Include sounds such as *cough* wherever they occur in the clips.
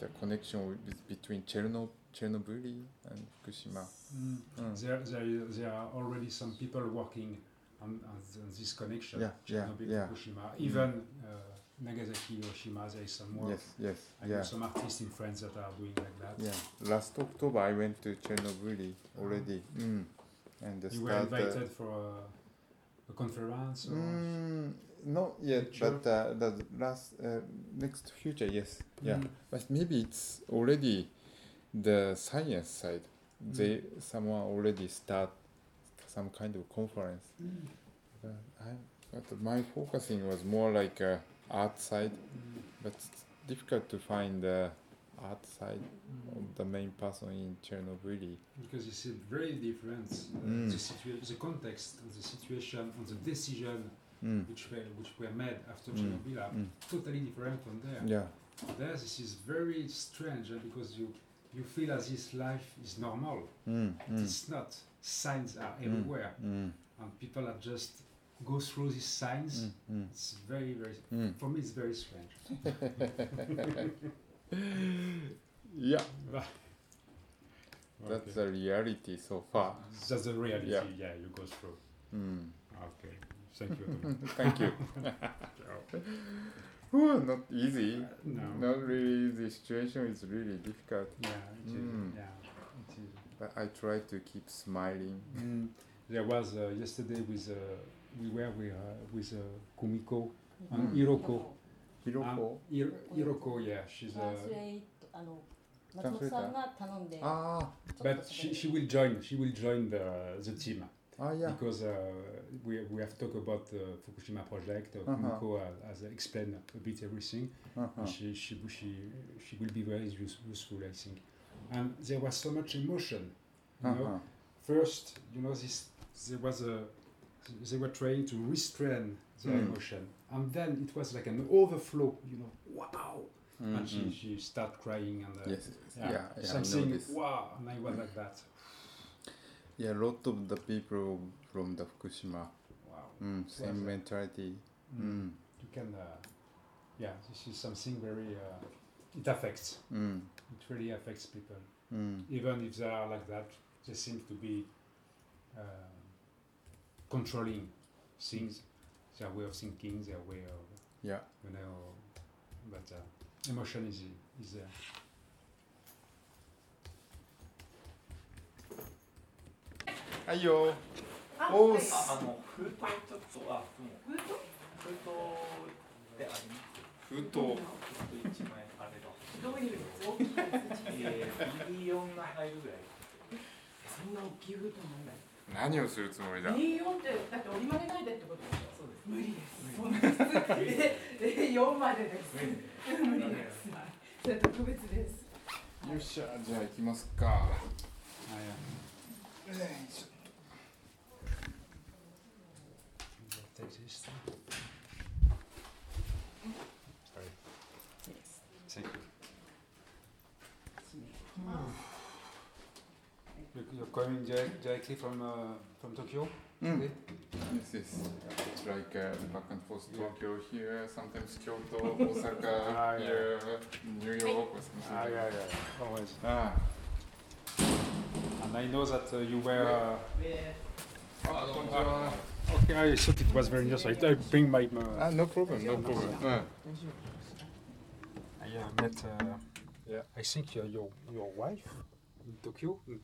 the connection with, between Chernobyl, Chernobyl and Fukushima. Mm. Mm. There, there, there are already some people working on, on, this connection. Yeah, yeah, Chernobyl, yeah. Fukushima, even uh, Nagasaki, Hiroshima. There is some work. Yes, yes, I know some artists in France that are doing like that. yeah. Last October I went to Chernobyl already. Mm. And the You were uh, invited for a, a conference. Or Mm, not yet, Lecture? but uh, the last uh, next future, yes, yeah. Mm. But maybe it's already the science side. They someone already start some kind of conference. Mm. But I, but my focusing was more like uh, art side, Mm. but it's difficult to find the art side Mm. of the main person in Chernobyl. Because it's very different. Uh, Mm. The, situa- the context, and the situation, and the decision Mm. which were which were made after Mm. Chernobyl are Mm. totally different from there. Yeah. There, this is very strange uh, because you you feel as if life is normal. Mm. But Mm. It's not. Signs are Mm. everywhere, Mm. and people are just go through these signs. Mm. Mm. It's very very. Mm. For me, it's very strange. *laughs* *laughs* Yeah, Okay. that's the reality so far. That's the reality. Yeah. Yeah, you go through. Mm. Okay. Thank you. *laughs* Thank you. Ooh, not easy. Uh, no. Not really easy. Situation is really difficult. Yeah, it is. mm. Yeah, it is. But I try to keep smiling. Mm. There was uh, yesterday with uh, we were with uh, with uh, Kumiko and Hiroko. Hiroko. Um, Hiroko, yeah, she's uh, a. Translator. Ah. But she, she will join. She will join the the team ah, yeah. because uh, we we have talked about the Fukushima project. Uh, Uh-huh. Has, explained a bit everything. Uh-huh. She, she she she will be very use, useful, I think. And there was so much emotion. You know, Uh-huh. first, you know, this there was a they were trying to restrain the Mm. emotion, and then it was like an overflow. You know, wow, Mm, and she mm. she start crying and uh, Yes. yeah, Yeah. Yeah. Something wow, and I was like that. Yeah. lot of the people from the Fukushima. Wow, Mm, same mentality. Mm. Mm. you can, uh, yeah, this is something very. Uh, it affects. Mm. It really affects people. Mm. even if they are like that, they seem to be uh, controlling things, their way of thinking, their way of, Yeah. you know, but uh, emotion is is there. はいよ。あおーはいあ、あの封筒ちょっとあ、でも封筒封筒であります。封筒。封筒一枚あれば。どういう大きいビリオンが入るぐらい。つそんな大きい封筒なんだ。何をするつもりだ。A4 ってだって折り曲げないでってことでしょ？そうです。無理です。そんな普通え A4 までです。無理です。それ特別です。よっしゃ、じゃあ行きます。か。Ah, yeah. よいしょ Status. Sorry. Yes. Thank hmm. you. You're coming directly from uh, from Tokyo. Mm. Okay. Yes, yes. It's like uh, back and forth yeah. Tokyo here, sometimes Kyoto, Osaka, *laughs* ah, yeah. here, uh, New York, or something. Ah, yeah, yeah, always. Ah. And I know that uh, you were. Uh, yeah. yeah. Okay, I thought it was very nice. I bring my. my ah, no problem, no problem. Yeah. I uh, met. Uh, yeah. I think uh, your your wife in Tokyo. In,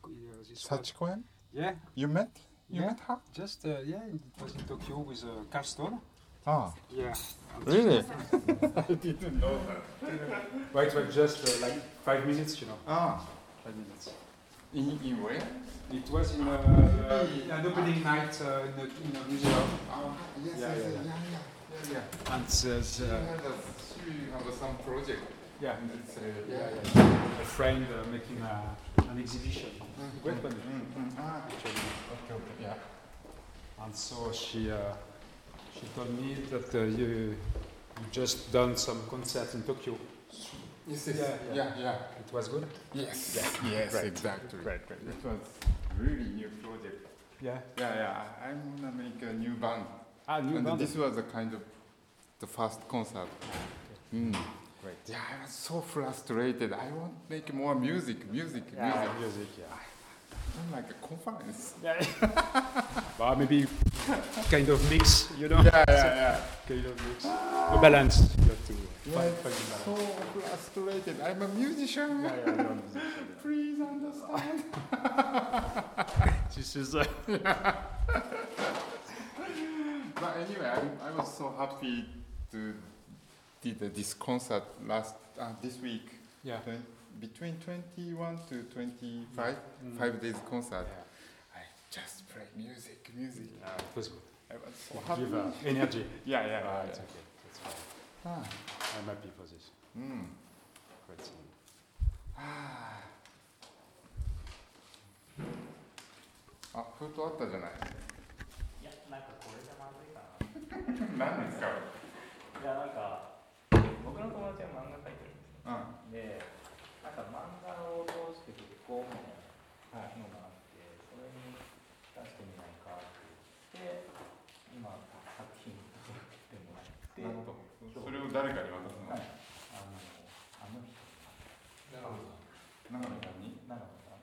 uh, Yeah. You met? You yeah. met her? Just uh, yeah, it was in Tokyo with uh, Carl Ah. Yeah. Really? *laughs* I didn't know that. wait, it just like five minutes, you know. Ah. Five minutes. In, in where? It was in uh, an opening night uh, in, a, in a museum. Ah, yes, Yeah, yes, yeah, yeah. yeah, yeah, yeah. And uh, She had, a, some project. yeah, And it's, uh, yeah, yeah, yeah. a friend uh, making a, an exhibition. Mm, Great one. mm, mm. Ah, Actually. okay, okay, yeah. And so she uh, she told me that uh, you you just done some concerts in Tokyo. Yes, yes, Yeah, yeah, yeah. yeah. It was good. Yes, Yeah. yes, Great. exactly. Great, great. It was really new project. Yeah. Yeah, yeah. I'm gonna make a new band. Ah, new and band. this was a kind of the first concert. Mm. great. Yeah, I was so frustrated. I want to make more music, music, music. music, yeah. I'm like a conference. Yeah. *laughs* well, maybe *laughs* kind of mix, you know? Yeah, yeah, yeah. Kind of mix. A balance. You have to yeah. find, find the balance. so frustrated. I'm a musician. Yeah, yeah, I know musician, Please understand. *laughs* This is, uh, *laughs* But anyway, I, I was so happy to did this concert last uh, this week. yeah. Twen- between 21 to 25, Mm. five days concert. Yeah. Just play music, music. Uh, it was good. I was so happy. Give uh, energy. Yeah, yeah, Ah, yeah. it's okay. That's fine. Ah, I'm happy for this. mm. Great song. Ah. あ、封筒あったじゃない。いやなんかこれじゃまずいかな何ですか。いやなんか僕の友達は漫画描いてるんですようん。でなんか漫画を通して結構ののがあってそれに出してみないかって言って今作品作ってもらってなるほど。それを誰かに渡すの？はいあのあの人長野さんに？長野さん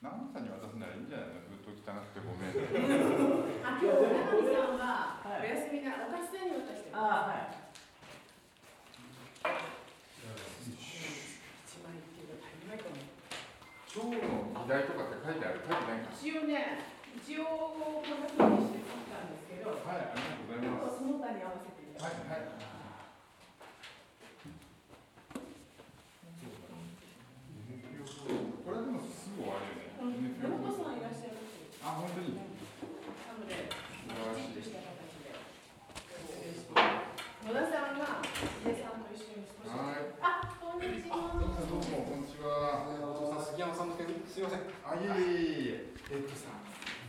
長野さんに渡すならいいんじゃないの？封筒汚くてごめん。*laughs* あ、今日長見さんははいお休みなお菓子さんに渡してる。あはい一枚っていうか足りないかも。今日の議題とかって書いてある？書いてないか。一応ね、一応こんな風にして作ったんですけど、はい、ありがとうございます。その他に合わせてみまはい、す。はい。これでもすぐ終わるよね。うん、ロボさんいらっしゃるし、あ、本当に。なので、きちっと。した形で。野田さんが家さんと一緒に少し。はい。あ、こんにちは。どうもどうもこんにちは。お父さん杉山さんの件すいません。あ、いえいえいえ。えっとさ、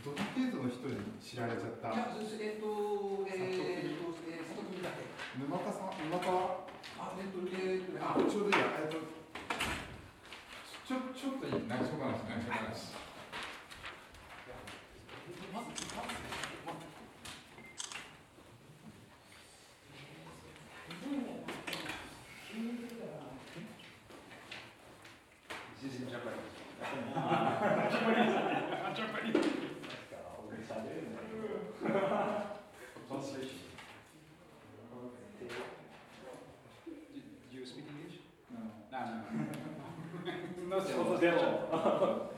どの程度の人に知られちゃった。や、えっと、え、っと、えー、佐藤君だけ。沼田さん、沼田。あ、えっと、え、っと、あ、ちょうどいいや。えっと。ちょ、ちょっといい。内緒話、内緒話。まず、まず、ま *laughs* ず、Do you speak English? No, の仕事でも。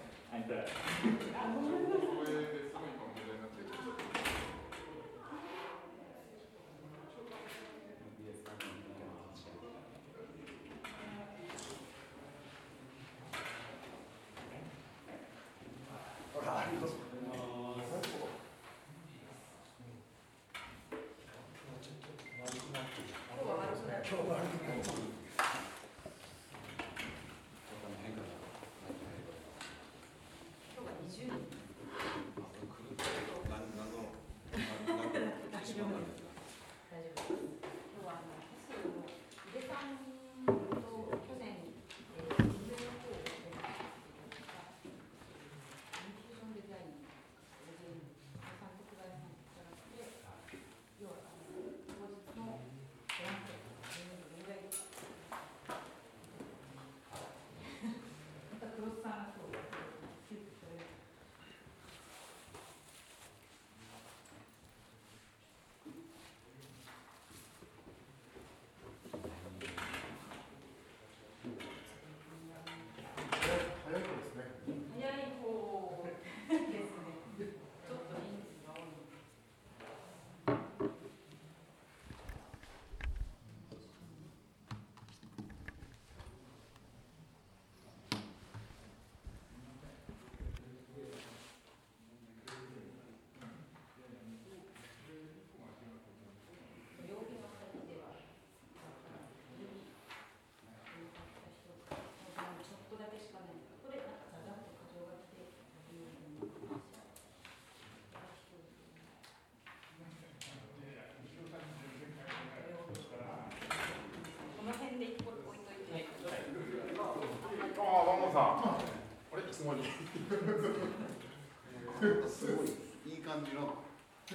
すごいいい感じの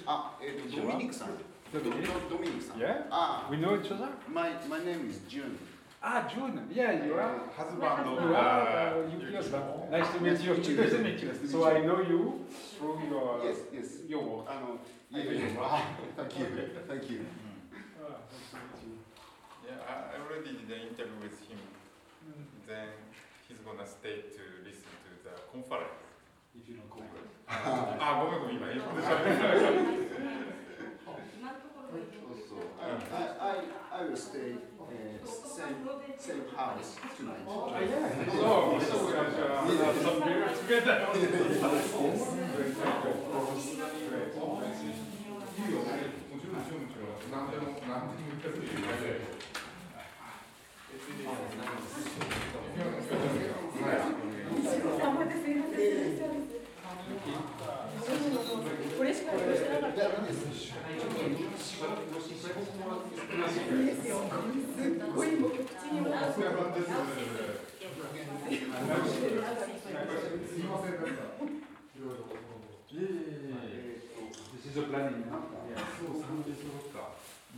あ、えっ、とドミニクさんドミニクさん Yeah? あ We know each other? My, my name is June Ah, June. Yeah, you are. husband of You are. uh, Uh, you Yukiko. Nice to meet you. Nice to meet you. So. I know you through your Yes, yes. your work. あの、いえいえ、あ、thank you, thank you. Ah, nice to meet you. Yeah, I I already did an interview with him. Then he's gonna stay to listen to the conference. If you don't call it. あ、ごめんごめん、今英語で喋ってた。Also, I, I, I will stay uh, same, same house tonight. Ah, yeah. So, so we are uh, some beer together. Great. いいよね。もちろんもちろんもちろん。何でも何でも言ってくれる。あ、待ってす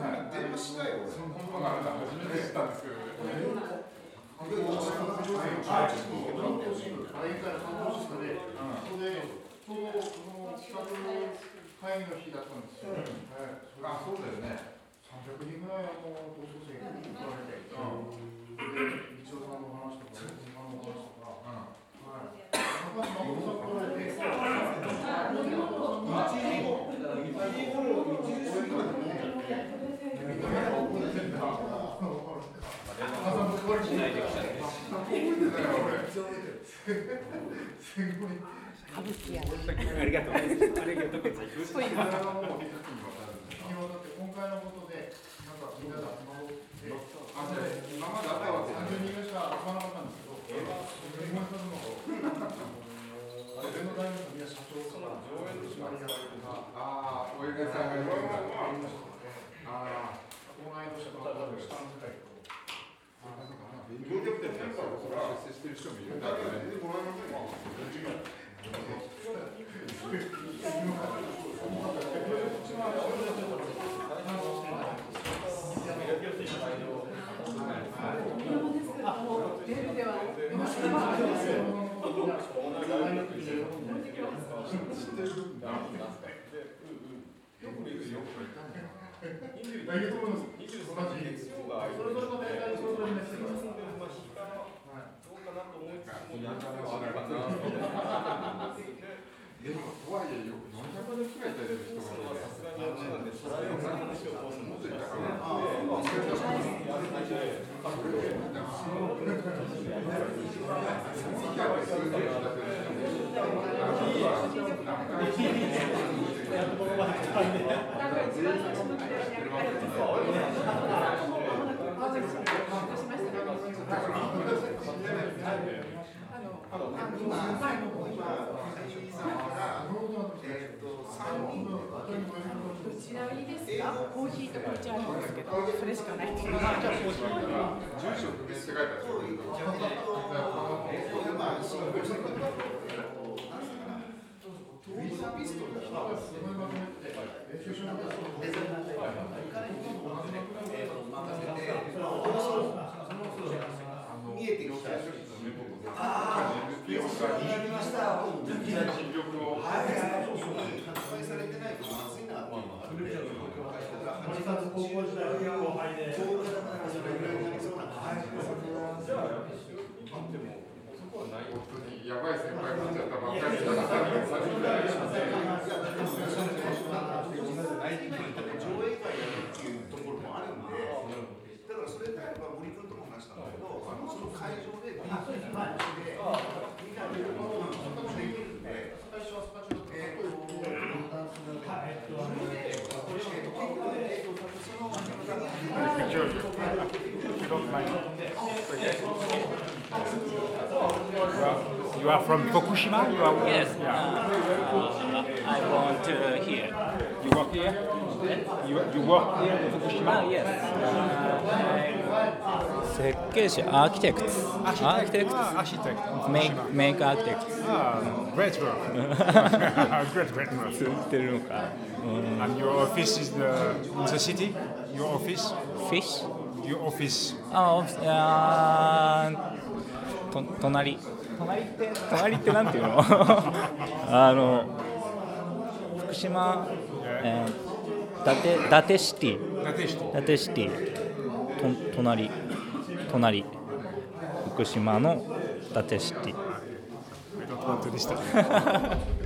電話したよ。そのことがあるのは初めて知ったんですけど。あ、そうだよね。300人ぐらいあの同窓生が来られて、で、道夫さんの話とか、小島の話とか、はい。高橋誠さん来られて、すごい。歌舞伎やありがとう。ありがとうございます。日にわた。って今回のことで、なんかみんなで集まろうって、あ、じゃあ今まであった。わけ30人ぐらいしか集まらなかった。んですけど、それにするのあれ、上の大学のみんな社長から、上演の縛りがあるとか、ああ、おやさんがいるんだ。ありました。ので、あ同い年の方の下の世代、勉強できてるから、それは出世してる人もいるんだけどね。出るでは。ありがとうございます。同じ。それぞれの年代にそれぞれメッセージが。でも、とはいえ、よく400年くらいいた人がいて、それを何話を通すのって言ったから、えっと、三人どちらいいですか？コーヒーと紅茶ありますけど、それしかない。住所不明って書いてある。見えやばい先輩になっちゃったばっかりで。上映会やるっていうところもあるんで、だからそれであれば森君とも話したんだけど、あのその会場でビーチに乗ってみんなでいろいろできるんで、えっと、それで、これを結局、その、you are from Fukushima? You are, Yes. Yeah. Uh, I want to here. You work here? You, you work here in Fukushima? Ah, yes. Uh, 設計士、アーキテクト。アーキテクト。 Ah, architect. in メイ Fukushima. クメイクアーキテクト。 Ah, great work. great, great work. 売ってるのか。うん。 And your office is the, in the city? Your office? フィッシュ Your office? あ、オフィスあーと隣。 隣って隣ってなんていうの？*laughs* あの福島、えー、伊達伊達シティ.伊達シティ。と隣。隣。福島の伊達シティ。I don't want to disturb.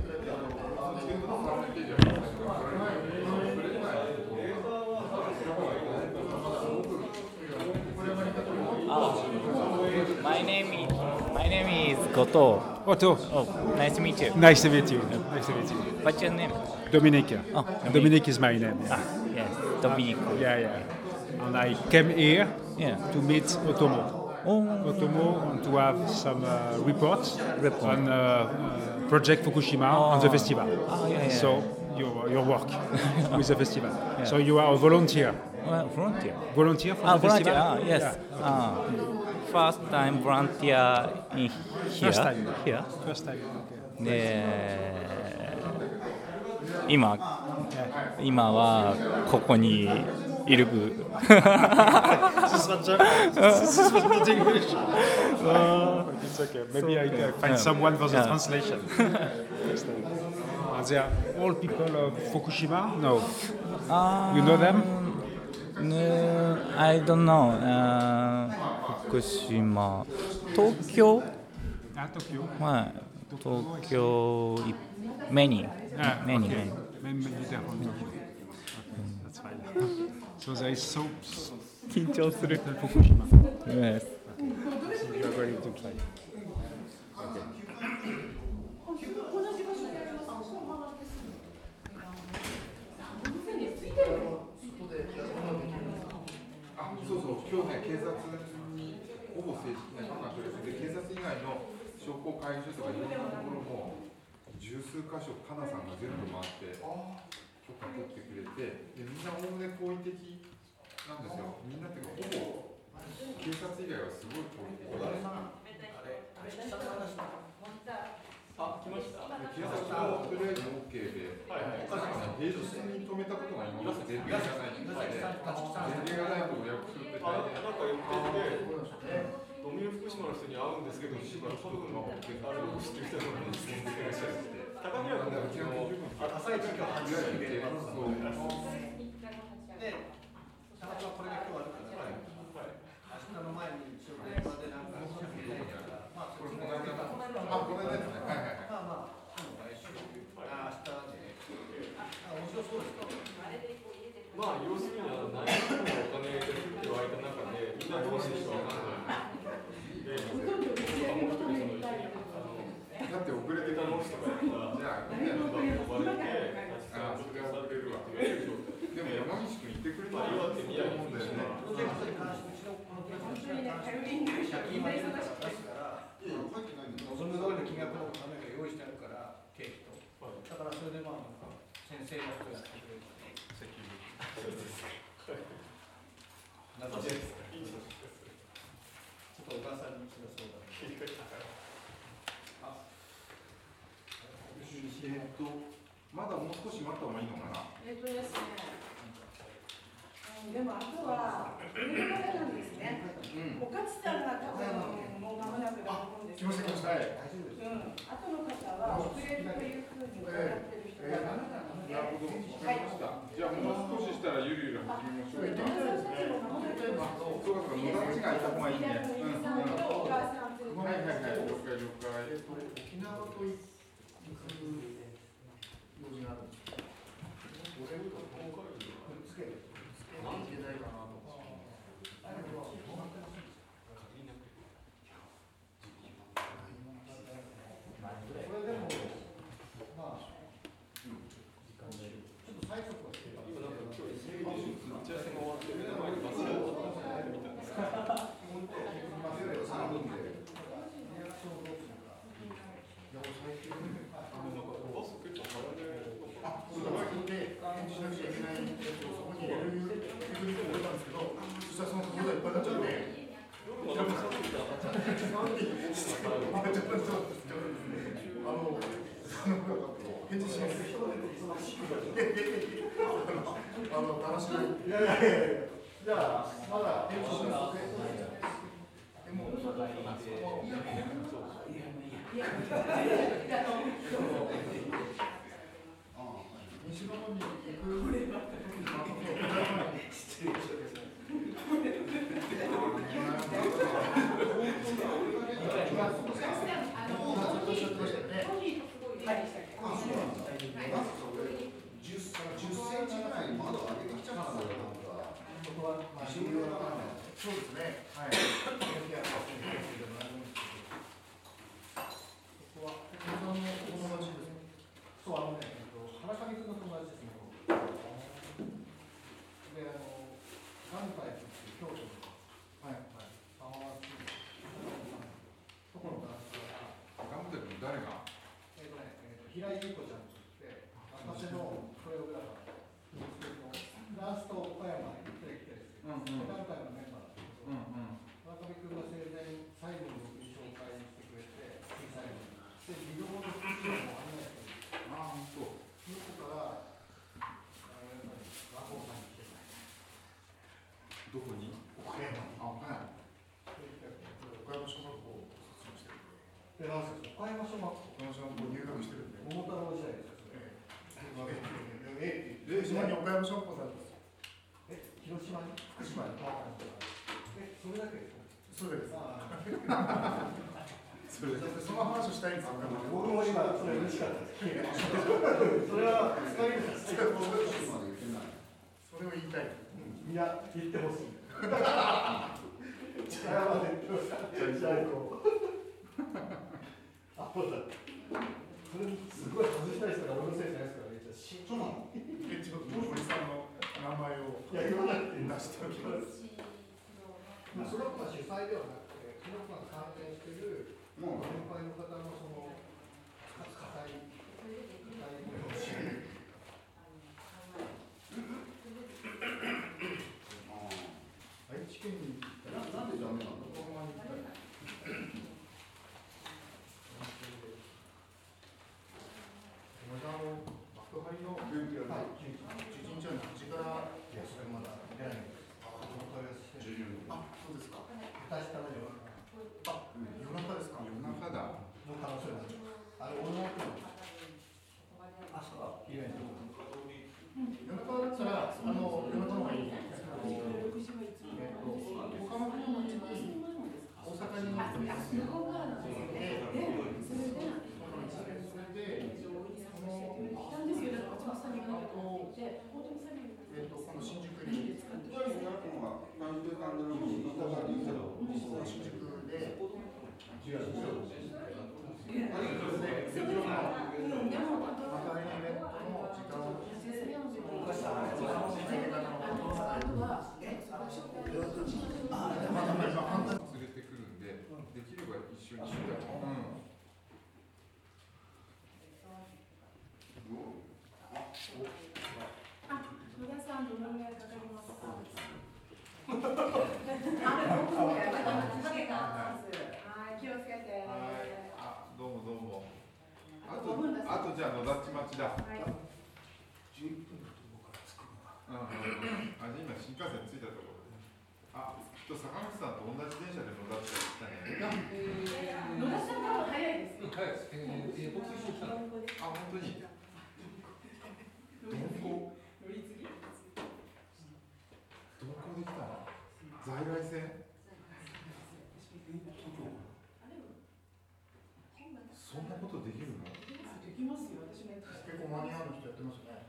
藤 Otto, Oh, nice to meet you. nice to meet you. Nice to meet you. What's your name? Dominic. Oh, Dominic is my name. Ah, yes, Dominic. Yeah, yeah. And I came here Yeah. to meet Otomo. Oh, Otomo and to have some uh, reports Report. on uh, uh, Project Fukushima on the festival. Oh, yeah, yeah. So your, your work *laughs* with the festival. So you are a volunteer. well, volunteer. Volunteer for Ah, the volunteer. festival? Ah, yes. Yeah. Ah, first time volunteer in here. First time. Here. First time. Okay. で、今、今はここにいる。This was a- not English. It's okay. Maybe I can find Yeah. someone for the Yeah. translation. Are they are all people of Fukushima? No. Ah, You know them? No, I don't know. Uh, 福島、東京 Ah, Tokyo. はい、東京い、メニ Ah, メニ okay. メニ Maybe they're from Tokyo. Okay, that's fine. So there is so 緊張する。Fukushima. Yes. You are going to try. あ、そうそう、今日ね、警察にほぼ正式な許可書ですで、警察以外の商工会議所とかいろんなところも、十数箇所、かなさんが全部回って、許可取ってくれて、でみんなおおむね好意的なんですよ。みんなっていうか、ほぼ警察以外はすごい好意的。で。あ、来ました？警察もとりあえず OK で、確かに平日に止めたことが今まで前例がないみたいで、前例がないとお約束って大変。なんか言ってて、ドミュー福島の人に会うんですけど、福島の家族のあれを知ってる人なのに、高宮君のあ朝一が8時で、そう。で、たまたまこれが今日あるから、明日の前に一応電話でなんか喋って、まあ、これこの間の、あ、この間ですね。はいはいはい。まあまあ、来週、あ明日で、あ面白そうですかまあ、要するにあの内部のお金が降って湧いた中で、みんなどうしていいか分かんない。で、もう一人その一緒にあのだって遅れてたの人がじゃあ、みんな呼ばれて、あそれは遅れるわ。でも山岸君いてくれたら岩手、宮城、思うんだよね。プロジェクトに関して、うちのこのプロジェクトに関して、借金まで出すから、望む通りの金額のためが用意してあるから、経費と。だからそれでまあ、先生がこうやってくれる。ちょっとお母さん。まだもう少し待った方がいいのか。な。えっとですね、でもあとは、上の方なんですね。おか。つさんが多分もう間もなくだと思うんですけど、うん、あとの方は遅れるというふうに伺ってる人が、なるほど、わかりました。じゃあもう少ししたらゆるゆる始めましょう。か、野田っちがい。はい。はい。はい、了解了解。沖縄と思って。これでも、まあ、ちょっと最速はしてる。今なんか今日 SBD 打ち合わせが終わって、目の前にバスが終わったんですね、見たんです3分で。リアクションをどうするか。バス結構早めあ、そうだ、そこで返事しなきゃいけないやつをそこに入れるテクニックを入れたんですけど、そしたらそのところがいっぱいになっちゃって、夜もなんか寒いからあの、あの、返事します。いやいやいやあの、楽しみ。いやいやいやいやじゃ、まだ返事します。でも、西の方に行く。十センチぐらい窓開けてきちゃったんだよ、んか。そこは、まあ、理由がわからない。そうですね。はい。ここは、小野さんのお友達ですね。そう、あのね、えっと原上君の友達ですね。で、あの、関西っていう京都の、はい、はい、浜松そこのダンスが、頑張ってるの誰がえっとね、えっと平井優子ちゃんとって、私のコレオグラファー、ダンスと岡山に行ってきてですね、うんうん何回のメンバーなんですけど、うんうん村上君が生前最後に僕に紹介してくれて、小さいのに。で、ビデオのスタジオも案内してくれて、ああ、本当。その子から、あのやっぱり和光さんに来てない。どこに岡山。あ、岡山。で岡山小学校を卒業してるんで。で、なんですか、岡山小学校、岡山小学校入学してるんで。桃太郎時代ですよ、それ。ええ、島に岡山小学校なんです。え、広島に？福島にあえ、それだけですか？それです。それでその話をしたいんですよ。僕も今、それ嬉しかったです。それは、使いです。福島まで行ってない。それを言いたい。いや、言ってほしい。力まで言ってほしい。あ、そうだ。それ、すごい外したい人が俺のせいじゃないですからね。しそうなのえ、ちょっと森さんの名前をいや、言わなくて出しておきます。まあ、その子が主催ではなくて、その子が関連しているもう年配の方のその、か硬い、硬いってますね。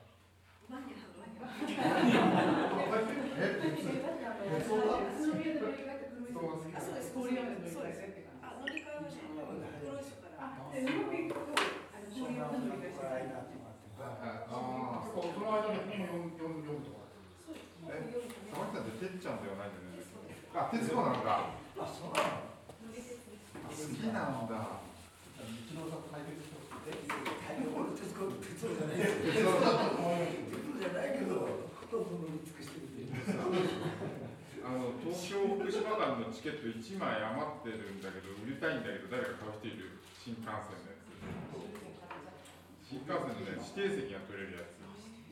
した。あ、で、うまくいくと、あの、郡山で乗り換えして。ああ結構その間に本を読む読む読むとか。そうです。え、坂口さんっててっちゃんではないんだよね。あ、あ徹子なんだあそうなの好きなんだ日露さん解決してあの東京福島間のチケット1枚余ってるんだけど売りたいんだけど誰か買う人いる新幹線のやつ新幹線のね指定席が取れるやつ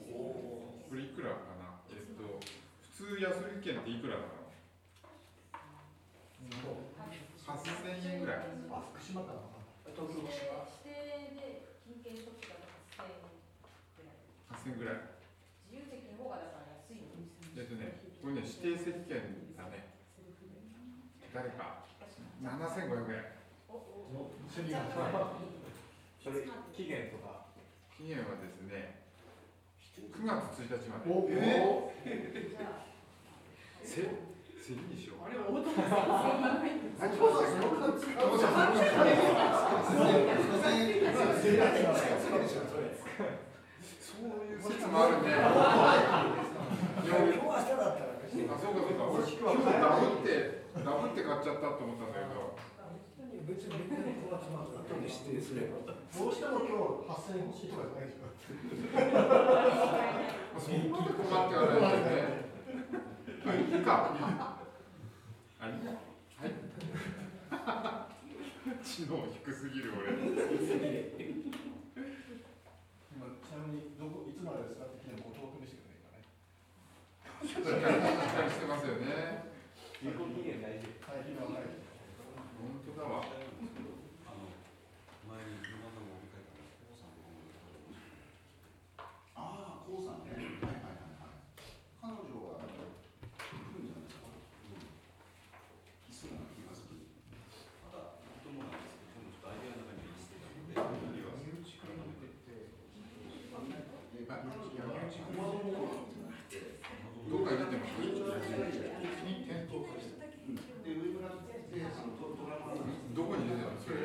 これいくらかなえっと普通安売り券っていくらなの8000円ぐらいあ福島か？な東京福島指定で金券ショップだと8000円ぐらい。8000円ぐらい自由席の方がだから安いの。えっとね。これね指定席券だね。誰か。7500円。それ期限とか。期限はですね9月。1日まで。おえ *laughs* せせにしようあれオートマスそういう説もあるね。いや俺今日明日だったらあ、そうかそうか。俺今日ダブってダブって買っちゃったと思ったんだけど。別にみんなに小松マーク後で指定すればどうしても今日8000円欲しいとか。じゃないでしょそこまで困ってはないよね。あ、いいか。あ、いいや。はい。知能低すぎる俺。今ちなみにどこいつまでですかって聞いても後藤君でしたよね今ねしっかりして。ますよね。有効期限大事はい。今はない。本当だわ。ああ、こうさんね。はいはいはいはい。彼女は来るんじゃないですか。うん。いそうな気がする。まだ友なんですけど、ちょっとアイデアの中に入れてたので、身内から抜けてえ、山口駒の方どっかに出てます。に店頭化してで、上村で、あの、ドドラマの。どこに出てるのそれ。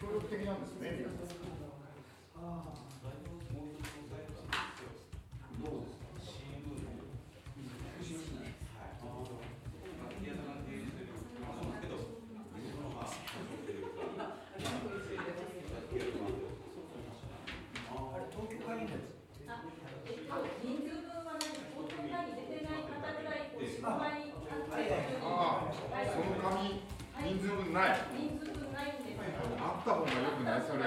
協力的なんですね皆さん東京会議です人数分は何東京会に出てない方ぐらいこう4、5枚ああ、その紙人数分ない。人数分ないんですあった方がよくないそれ。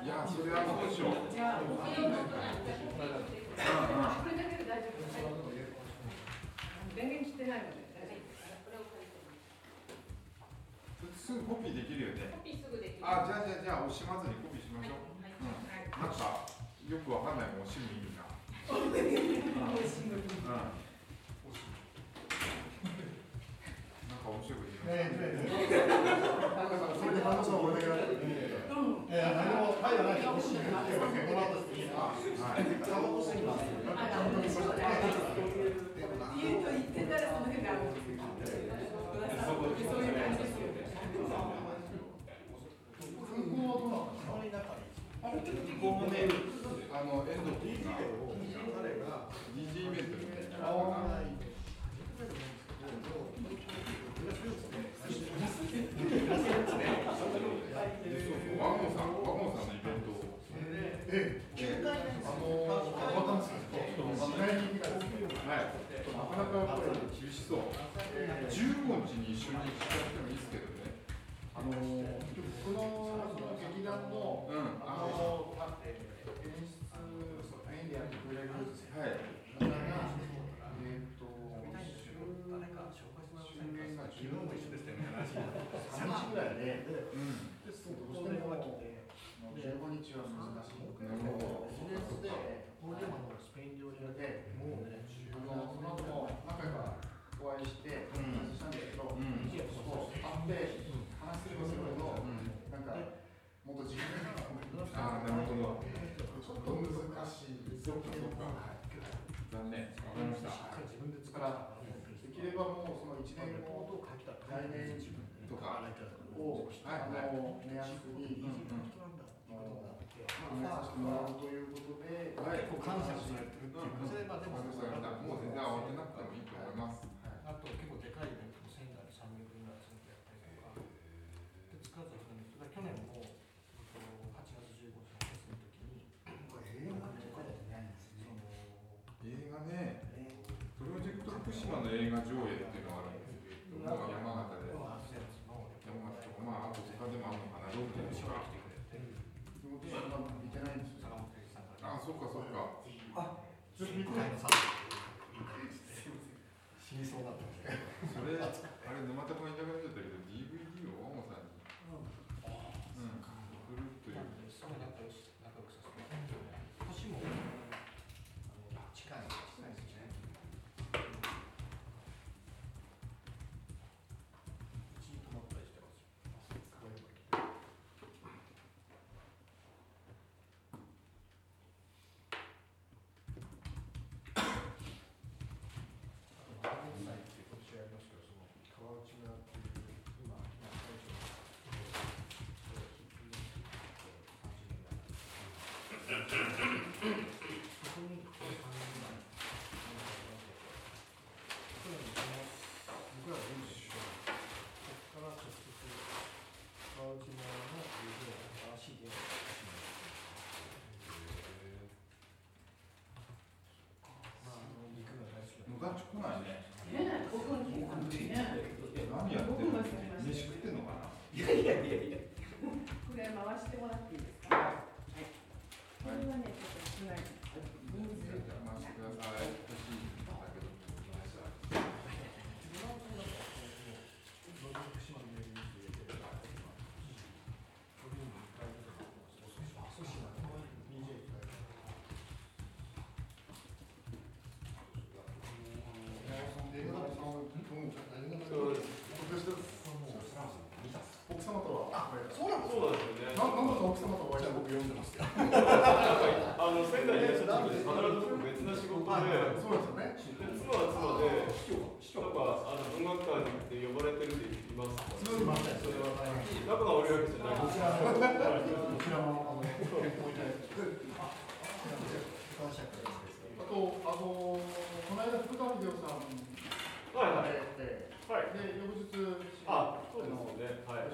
いや、それはどうしよう。じゃあ、お金をちょっとなんかうんうん。これだけで大丈夫です。電源切ってないので大丈夫です。これを借りてますすぐコピーできるよね。コピーすぐできる。あ、じゃあじゃあじゃあ惜しまずにコピーしましょう。はいうん。はいなんかよくわかんないもん惜しむ来年とかを、はい、あ目安に、うんんまあ、もらうということで、結構感謝されてるっていうか、でも、もう全然慌てなくてもいいと思います。はい、あと結構でかいイベント仙台で300人ぐらい積やったりとか、で塚崎の去年も、8月15日の時に、映画とかでないんですね。映画ね、プロジェクト福島の映画上映っていう山形で。山形とか、まあ、あと他でもあるのかな、ロケとか。私は見てないんですよ。あ、そっかそっか。ちょっと見てないのさ。死にそうだった。*laughs* それ、あれ、沼田君いなくなっちゃったけど、DVD を大野さんに。うん、送るという。すごい仲良し仲良くさせてもらって、年もあの近い近いですね。うちに泊まったりしてますよ。あと何年前って今年やりましたけど、その川内村っていう今今大将無駄ち来ないね。ね、僕の気がね。何やってんの？飯食ってんのかな？いやいやいやいや。これ回してもらっていいですか。はい。これはね、ちょっと少ない。人数。じゃあ、回してください。欲しいんだけど。奥様とは、そうなんですよね。ななんだか奥様とお会いして僕読んでますよ。あの仙台にいらっしゃった時に必ず僕別な仕事で、そうですよね。で妻は妻で、なんかあの文学館に呼ばれてるって言いますかすみません、それは大変。仲が悪いわけじゃないこちらの、こちらの、あの、健康いただいて。あと、あの、この間福田秀夫さんはいはい。はい。で、翌日、あ、そうですよね。はい。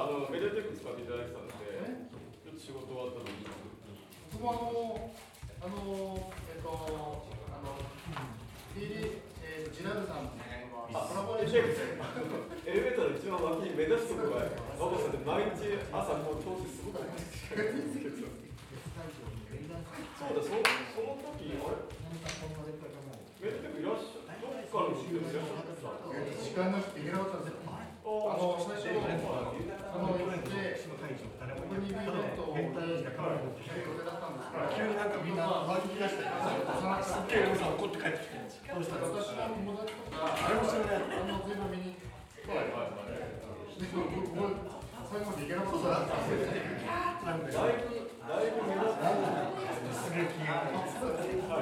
あのメディアテック使っていただいてたんで、ちょっと仕事終わったのに。僕もあの、あの、えっと、あの、えー、ジラルさんのねコラボレーションで、エレベーターの一番脇に目立つところが、バボさんで毎日朝こう通ってすごく話してるんですけど。そうだ、そその時あれメディアテックいらっしゃどっかの人でもいらっしゃった時間なくて行けなかったんですよ。あの、最初、あの、行って、オープニングイベン急になんかみんな巻き出して、すっげえさ怒って帰ってきて、私の友達とか、あれも、僕も最後まで行けなかったんですよ。なんで、だいぶ、だいぶ目立つ。すげえ気が。は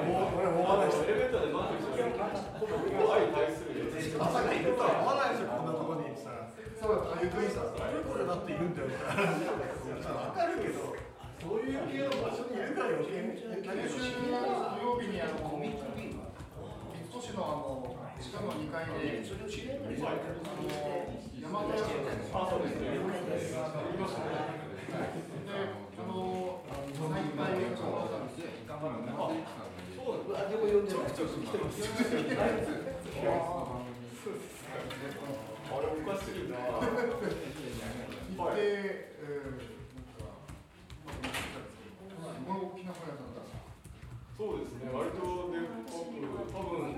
い、もう、俺、もう、エレベーターで待ってる人が、ほぼ僕も相対するよ。朝がいるとは思わな、んなところにさ。これだっているんだよ。わかるけど、そういう系の場所にいるから余計に。来週土曜日にあの、三越のあの、地下の2階で、あの、山田屋さんですあ、そうですね。言いましたね。で、あの、再開が終わったんですよ。そうだ、でもちょくちょく来てます。あれおかしいな。行そうですね、割とで多分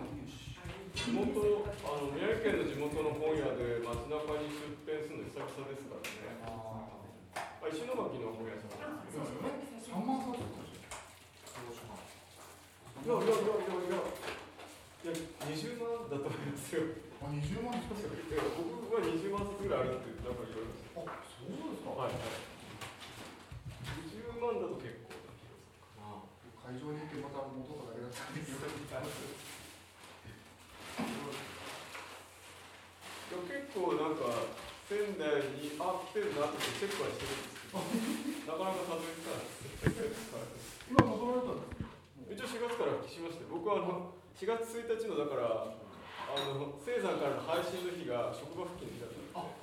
地元、あの宮城県の地元の本屋で街中に出店するの久々ですからね。あ、石巻の本屋さんですけど。3万冊っていやいやいやいやいや。いや、20万だと思いますよ。あ、20万冊いや僕は20万冊ぐらいあるってなんか言われました。あ、そうですか。はいはい。20万だと結構な。会場に行ってまた戻っただけだったんです結構なんか仙台にあってるなってチェックはしてるんですけど、なかなかたどり着かないです。今戻られたんですか一応4月から復帰しまして、僕はあの4月1日のだから、あの生産からの配信の日が職場復帰の日だったんで、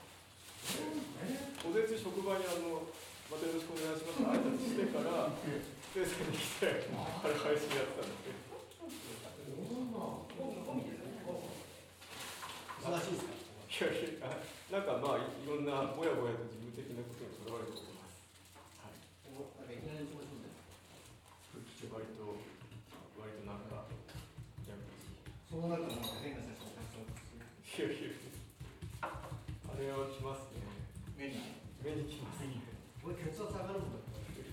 午前中職場にあの、またよろしくお願いしますって挨拶してから、生産に来て、あれ配信やってたんですけど。忙しいですかいやいや、なんかまあいろんなぼやぼやと事務的なことにとらわれております。はい。いきなりそうですね割と割となんかやめてそうなるとなんか変な先生がたくさんいやいやあれはきますね。目に目にきますね。これ血圧上がるんだい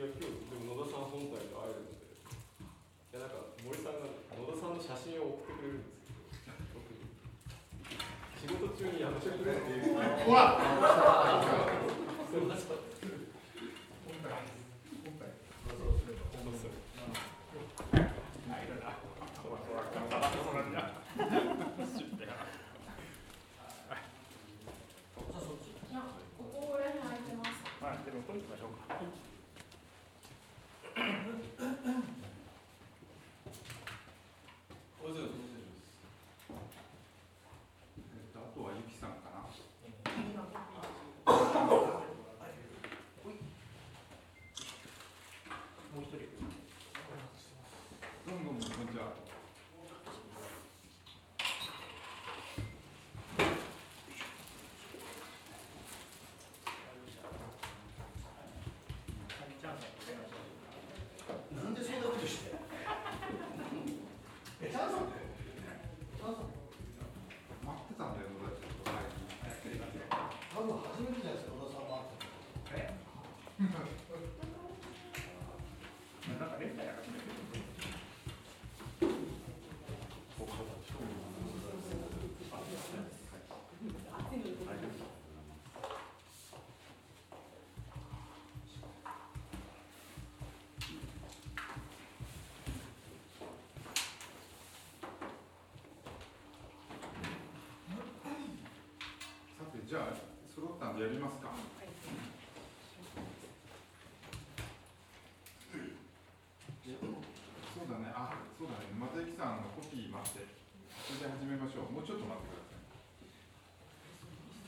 や今日でも野田さん本体と会えるので、いやなんか森さんが野田さんの写真を送ってくれるんですけど、僕に仕事中にやめてくれっていう。ほらそうそういやここら辺空いてますはい、でも取りに行きましょうか。えっとあとはゆきさんかな。もう一人。どうもどうもこんにちは。なんでそんなことしてえチャンさんってチャンさん待ってたんだよ野田ちょっと前に。多分初めてじゃないですか野田さんも会ったのなんかレンタやらせてさてじゃあ揃ったんでやりますか。そうだね。あ、そうだね。またゆきさんのコピー待って。それで始めましょう。もうちょっと待ってくださ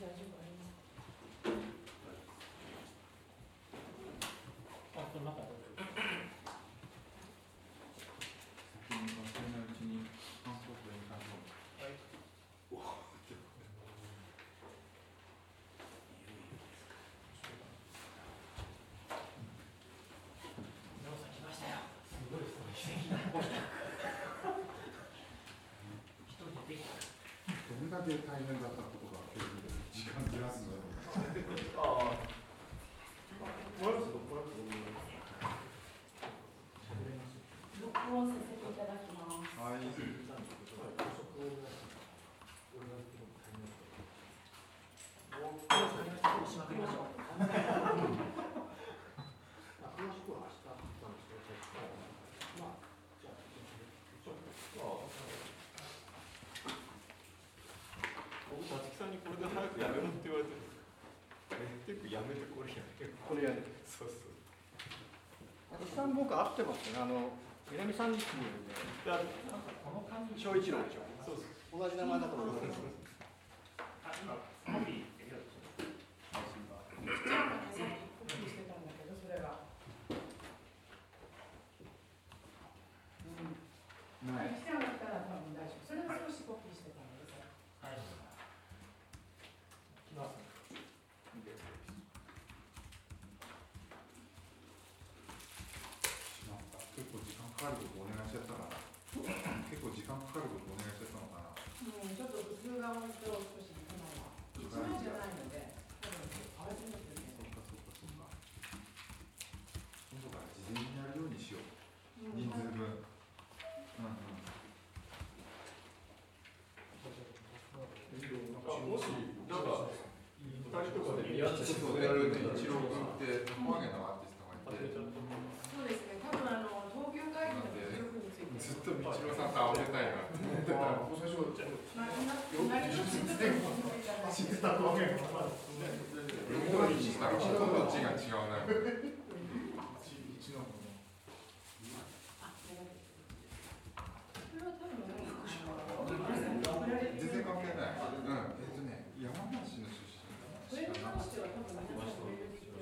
い。大丈夫ありますあ、この中で。先に忘れないうちにパンポートに感想。はい。どんだけ大変だったことが時間ずらすのよ。ああ。もらってもらって録音させていただきますはい。僕立早くやめろって言われてるんですよ。えテープやめてこれやめて。これやる。そうそう。あとさん僕合ってますね。あの南三陸でいやこの感じ小一郎でしょ。そうそう。同じ名前だと思いますあ、今コピーできるんですよ。ちっちゃいのねさっきコピーしてたんだけどそれがない。来てなかったら多分大丈夫それが少しコピーしてたのでさはい。来ます。しまった。結構時間かかることお願いしちゃったかな。結構時間かかることお願いしちゃったのかな。うんちょっと普通が多いと少し少ないわ一枚じゃないので多分合わせなきゃいけないそっかそっかそっか。今度から事前にやるようにしよう。人数分。うんうん。あもしなんか二人とかでちょっとね、一郎君って、トップアゲのアーティストがいて、そうですね多分あの東京会議の記録についてずっと道郎さんと会わせたいなって思ってたらもう最初まあ今今に走ってたとわけ横書きにしたらほとんど字が違うな一の全然関係ないうんえっとね山梨の出身これに関しては多分見てない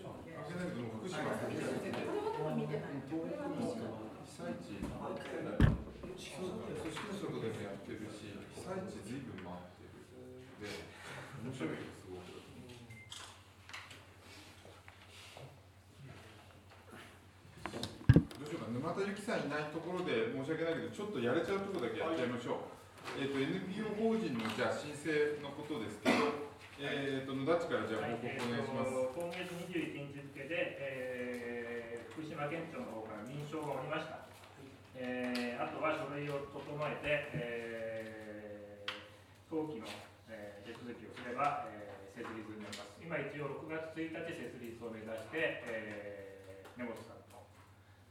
関係ないけど福島これは多分見てないこれは見てない被災地組織の仕事でもやってるし被災地ずいぶん回ってるで面白いよす。ごくどうしようか沼田由紀さんいないところで申し訳ないけどちょっとやれちゃうところだけやっちゃいましょう、えっ、と NPO 法人のじゃあ申請のことです。けどえっ、と野田地からじゃあ報告お願いします、今月21日付で、えー福島県庁の方から認証がおりました。えーあとは書類を整えて、えー早期の、えー手続きをすれば、えー設立になります。今一応6月1日設立を目指して、えー根本さんと、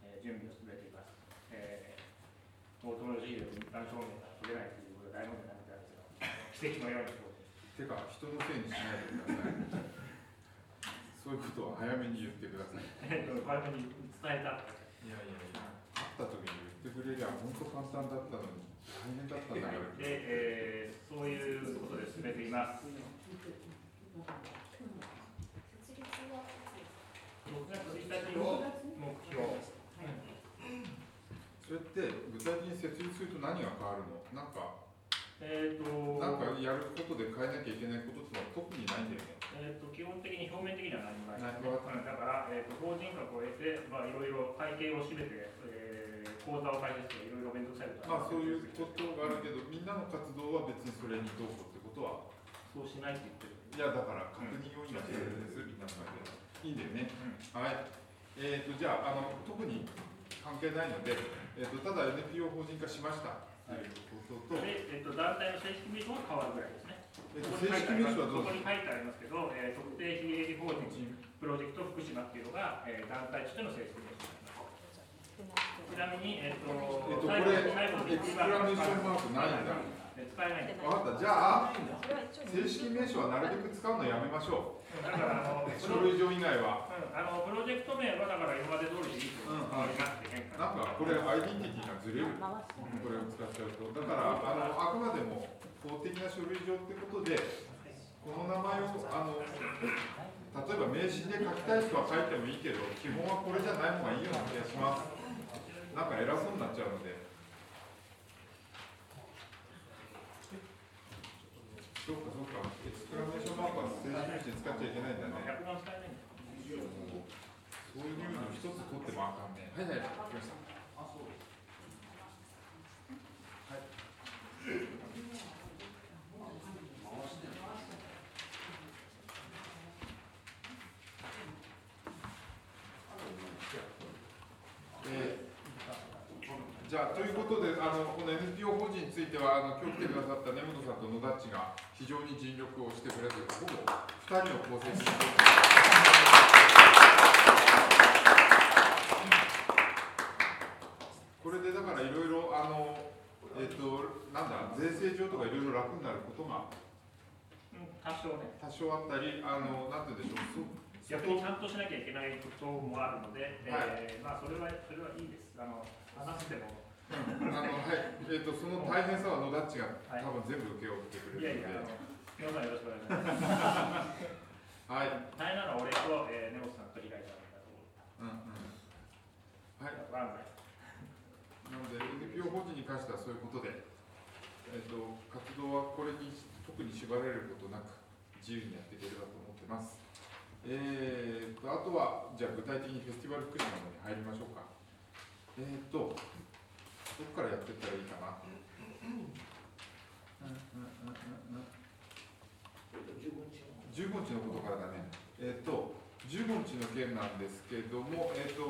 えー準備を進めています。えー、一般証明が取れないということで大問題になってたんですが、奇跡のように。てか人のせいにしないでください *laughs* そういうことは早めに言ってくださいえっと、早めに伝えた。いやいやいや会った時に言ってくれりゃ本当簡単だったのに大変だったんだからで、えーそういうことで進めています。6月1日を目標。それって具体的に設立すると何が変わるの？なんかえっ、と、なんかやることで変えなきゃいけないことってのは特にないんだよね。えー、と基本的に表面的には何もない。だから、えー、と法人格を得て、まあ、いろいろ会計を締めて、えー、口座を開設して、いろいろ面倒くさいことまあそういうことがあるけどみんなの活動は別にそれにどうこうってことは。そうしないって言ってる。いやだから確認を今してるんですみんなの前でいいんだよね。はい。えー、とじゃああの特に関係ないので、えー、とただ NPO 法人化しましたということと、で、えー、と団体の正式名称が変わるぐらいですね。えーと正式名称はどうこに書いてありますけど、えー、特定非営利法人プロジェクト福島っていうのが、えー、団体としての正式名称。ちなみに、えっ、と、えっとこれエクスクラメーションマークないんだ。え使えない。分かった。じゃあ正式名称はなるべく使うのやめましょだから、あの、う書類上以外は。うんあのプロジェクト名はだから今まで通りでいいという変わりなくて。変化なんかこれアイデンティティがずれる。これを使っちゃうと。だからあのあくまでも法的な書類上ってことでこの名前をあの例えば名刺で書きたい人は書いてもいいけど基本はこれじゃない方がいいような気がしますなんか偉そうになっちゃうので。そうかそうか。エクスクラメーションマークは正使っちゃいけないんだね。100万使えないんだそういうの一つ取ってもあかんね。はいはい、来ました。えーじゃあということであのこの NPO 法人についてはあの今日来てくださった根本さんと野田っちが非常に尽力をしてくれてほぼ2人の構成にこれでだからいろいろあのえっ、となんだ税制上とかいろいろ楽になることがうん多少ね。多少あったりあのなんて言うんでしょうそ逆にちゃんとしなきゃいけないこともあるので、はえーまあそれはそれはいいです。あの話してもうんあのはい。えっ、とその大変さは野田っちがはい。多分全部請け負ってくいやいやれるので、皆さんよろしくお願いします。*laughs* はい、大変なのは俺と、えー、根本さんと平井さんだと思ううんうん、はい。なので NPO 法人に関してはそういうことで、えっ、と活動はこれに特に縛られることなく自由にやっていければと思ってます。えー、とあとはじゃあ具体的にフェスティバル福島の方に入りましょうか。えっ、とどこからやっていったらいいかな。うんうんうんうんうん15日のことからだね。えっ、と15日の件なんですけども、えっ、と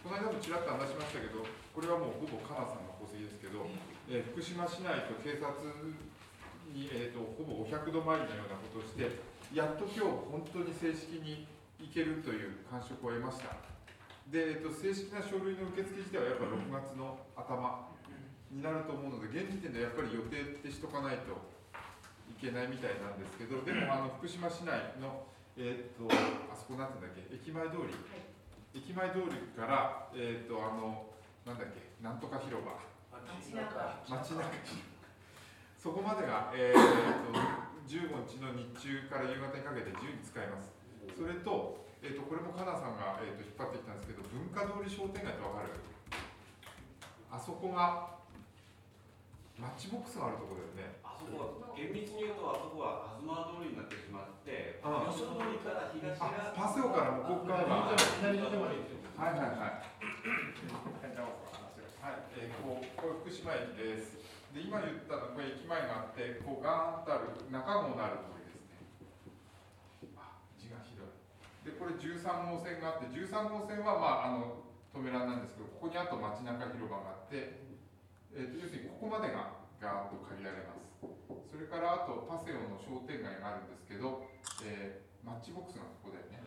この間もちらっと話しましたけど、これはもうほぼかなさんの功績ですけど、えー福島市内と警察に、えー、とほぼ500度回りのようなことをして、やっと今日本当に正式に行けるという感触を得ました。で、えー、と正式な書類の受付自体はやっぱ6月の頭になると思うので現時点でやっぱり予定ってしとかないといけないみたいなんですけどでもあの福島市内のえーっとあそこなんていうんだっけ駅前通り、駅前通りからえーっとあのなんだっけなんとか広場。街中。街中そこまでが、えー、と15日の日中から夕方にかけて自由に使えます。それと,、えー、とこれもかなさんが、えー、と引っ張ってきたんですけど文化通り商店街ってわかる？あそこがマッチボックスがあるところだよね。あそこは厳密に言うとあそこは東通りになってしまってあ吉通りから東あがパセオからもここからがはい左手まで行ってるはいはい。はい、えー、こうこれ福島駅です。で今言ったのこれ駅前があってこうガーンとある中郷のある通りですねあ字が広いでこれ13号線があって13号線はまああの止めらんなんですけどここにあと街中広場があって、えー、と要するにここまでがガーッと借りられます。それからあとパセオの商店街があるんですけど、えーマッチボックスがここだよね。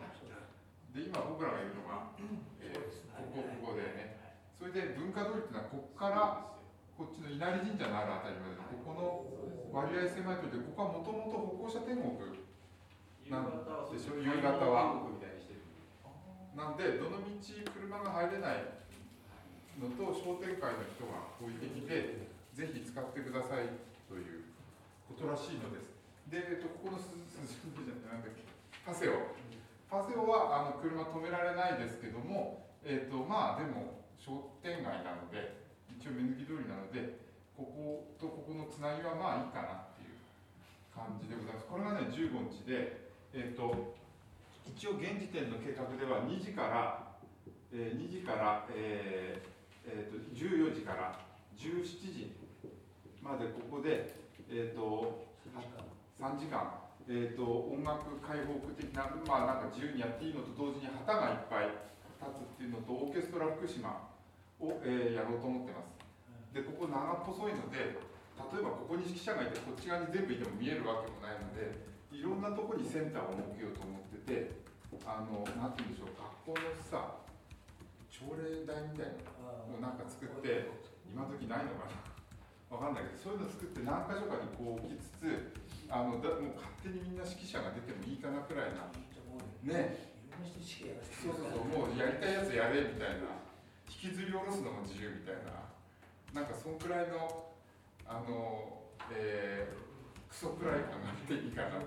で今僕らがいるのが、えーここここだよね。それで文化通りっていうのはここからこっちの稲荷神社のあるあたりまでここの割合狭いとでここはもともと歩行者天国夕方はでしょ夕方は。なんでどの道車が入れないのと商店会の人が好意的でぜひ使ってくださいということらしいのです。で、えっと、ここのすすじゃなんだっけパセオ。パセオはあの車止められないですけどもえっとまあでも商店街なので一応目抜き通りなのでこことここのつなぎはまあいいかなっていう感じでございます。これがね15日でえっと一応現時点の計画では2時から、えー2時から、えーえーと14時から17時までここで、えー、と3時間、えー、と音楽開放的なまあなんか自由にやっていいのと同時に旗がいっぱい立つっていうのとオーケストラ福島を、えーやろうと思ってます。でここ長っぽそいので例えばここに指揮者がいてこっち側に全部いても見えるわけもないのでいろんなとこにセンターを設けようと思っててあのなんて言うんでしょう学校のさ朝礼台みたいなのをなんか作って今時ないのかな？*laughs* わかんないけどそういうの作って何箇所かにこう置きつつあのだもう勝手にみんな指揮者が出てもいいかなくらいな。ね。そうそうそうもうやりたいやつやれみたいな。引きずり下ろすのも自由みたいな。なんかそんくらいのあのえー、クソくらい感があっていいかな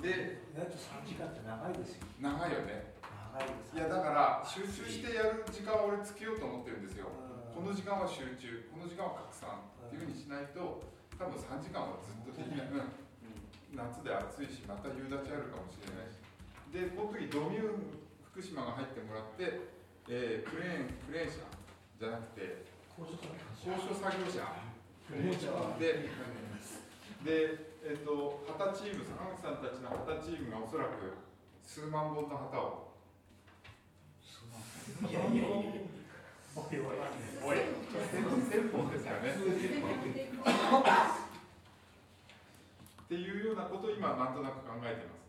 でだと3時間って長いですよ。長いよね。長いです。いやだから集中してやる時間を俺つけようと思ってるんですよ。この時間は集中この時間は拡散っていうふうにしないと多分3時間はずっとできない、うん。夏で暑いしまた夕立あるかもしれないし。でこの時ドミューン福島が入ってもらって、えークレーンクレーン車じゃなくて高所作業車。でで、えっと旗チーム坂口さんたちの旗チームがおそらく数万本の旗を。いやいやおいおい。おい1000本ですかね。っていうようなことを今なんとなく考えてます。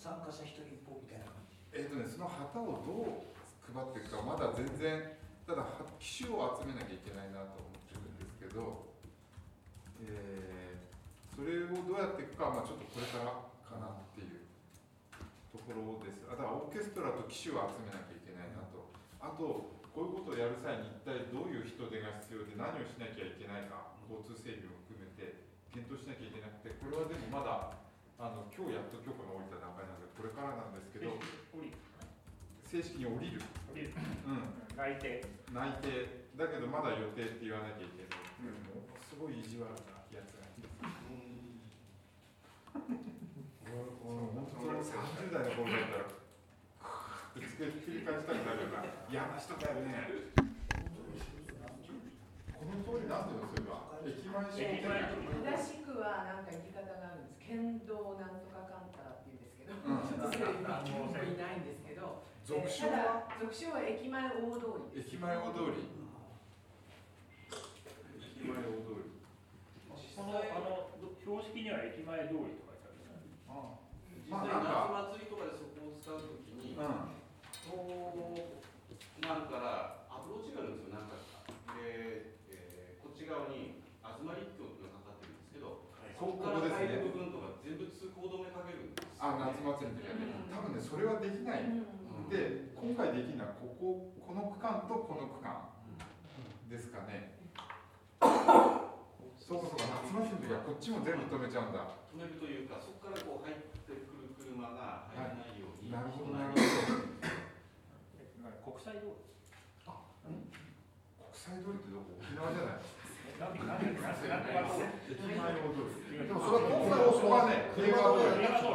参加者一人一本みたいな感じ？えっ、とねその旗をどう配っていくかまだ全然ただは機種を集めなきゃいけないなと思ってるんですけど、えーそれをどうやっていくかはまあちょっとこれからかなっていうところです。あだからオーケストラと機種を集めなきゃいけないなと。あとこういうことをやる際に一体どういう人手が必要で何をしなきゃいけないか交通整備を含めて検討しなきゃいけなくてこれはでもまだあの今日やっと許可が下りた段階なのでこれからなんですけど正式に降りる、降りる。うん、内定。内定。だけどまだ予定って言わなきゃいけない、すごい意地悪なやつがいます本当それ30代の頃だったらクーって。机ひっくり返したくなるような嫌な人だよねこの通りなんて。いうのそれは駅前商店街正しくはなんか言い方があるんです。県道なんとかかんたらって。言うんですけど、うんちょっといないんですけど、俗称はただ俗称は駅前大通りです。駅前大通り駅前大通りこのあの標識には駅前通りとか実際夏祭りとかでそこを使うときに、こうなるからアプローチがあるんですよ何回か。で、えー、こっち側に東立教っていうのがかかってるんですけど、そこから入る部分とか全部通行止めかけるんです、ね、あ夏祭りの時はね、多分ねそれはできない、で今回できるのはこここの区間とこの区間ですかね、*laughs* そうかそう。か夏祭りの時はこっちも全部止めちゃうんだ。止めるというか、そこからこう入ってくる車が入らないように、なるほど。なるほど。国際通り？国際通りってどこ？沖縄じゃない？なんでなんでなんでなんでなんで駅前大通り。でもそれは今回もそこはね、車止めやらないと、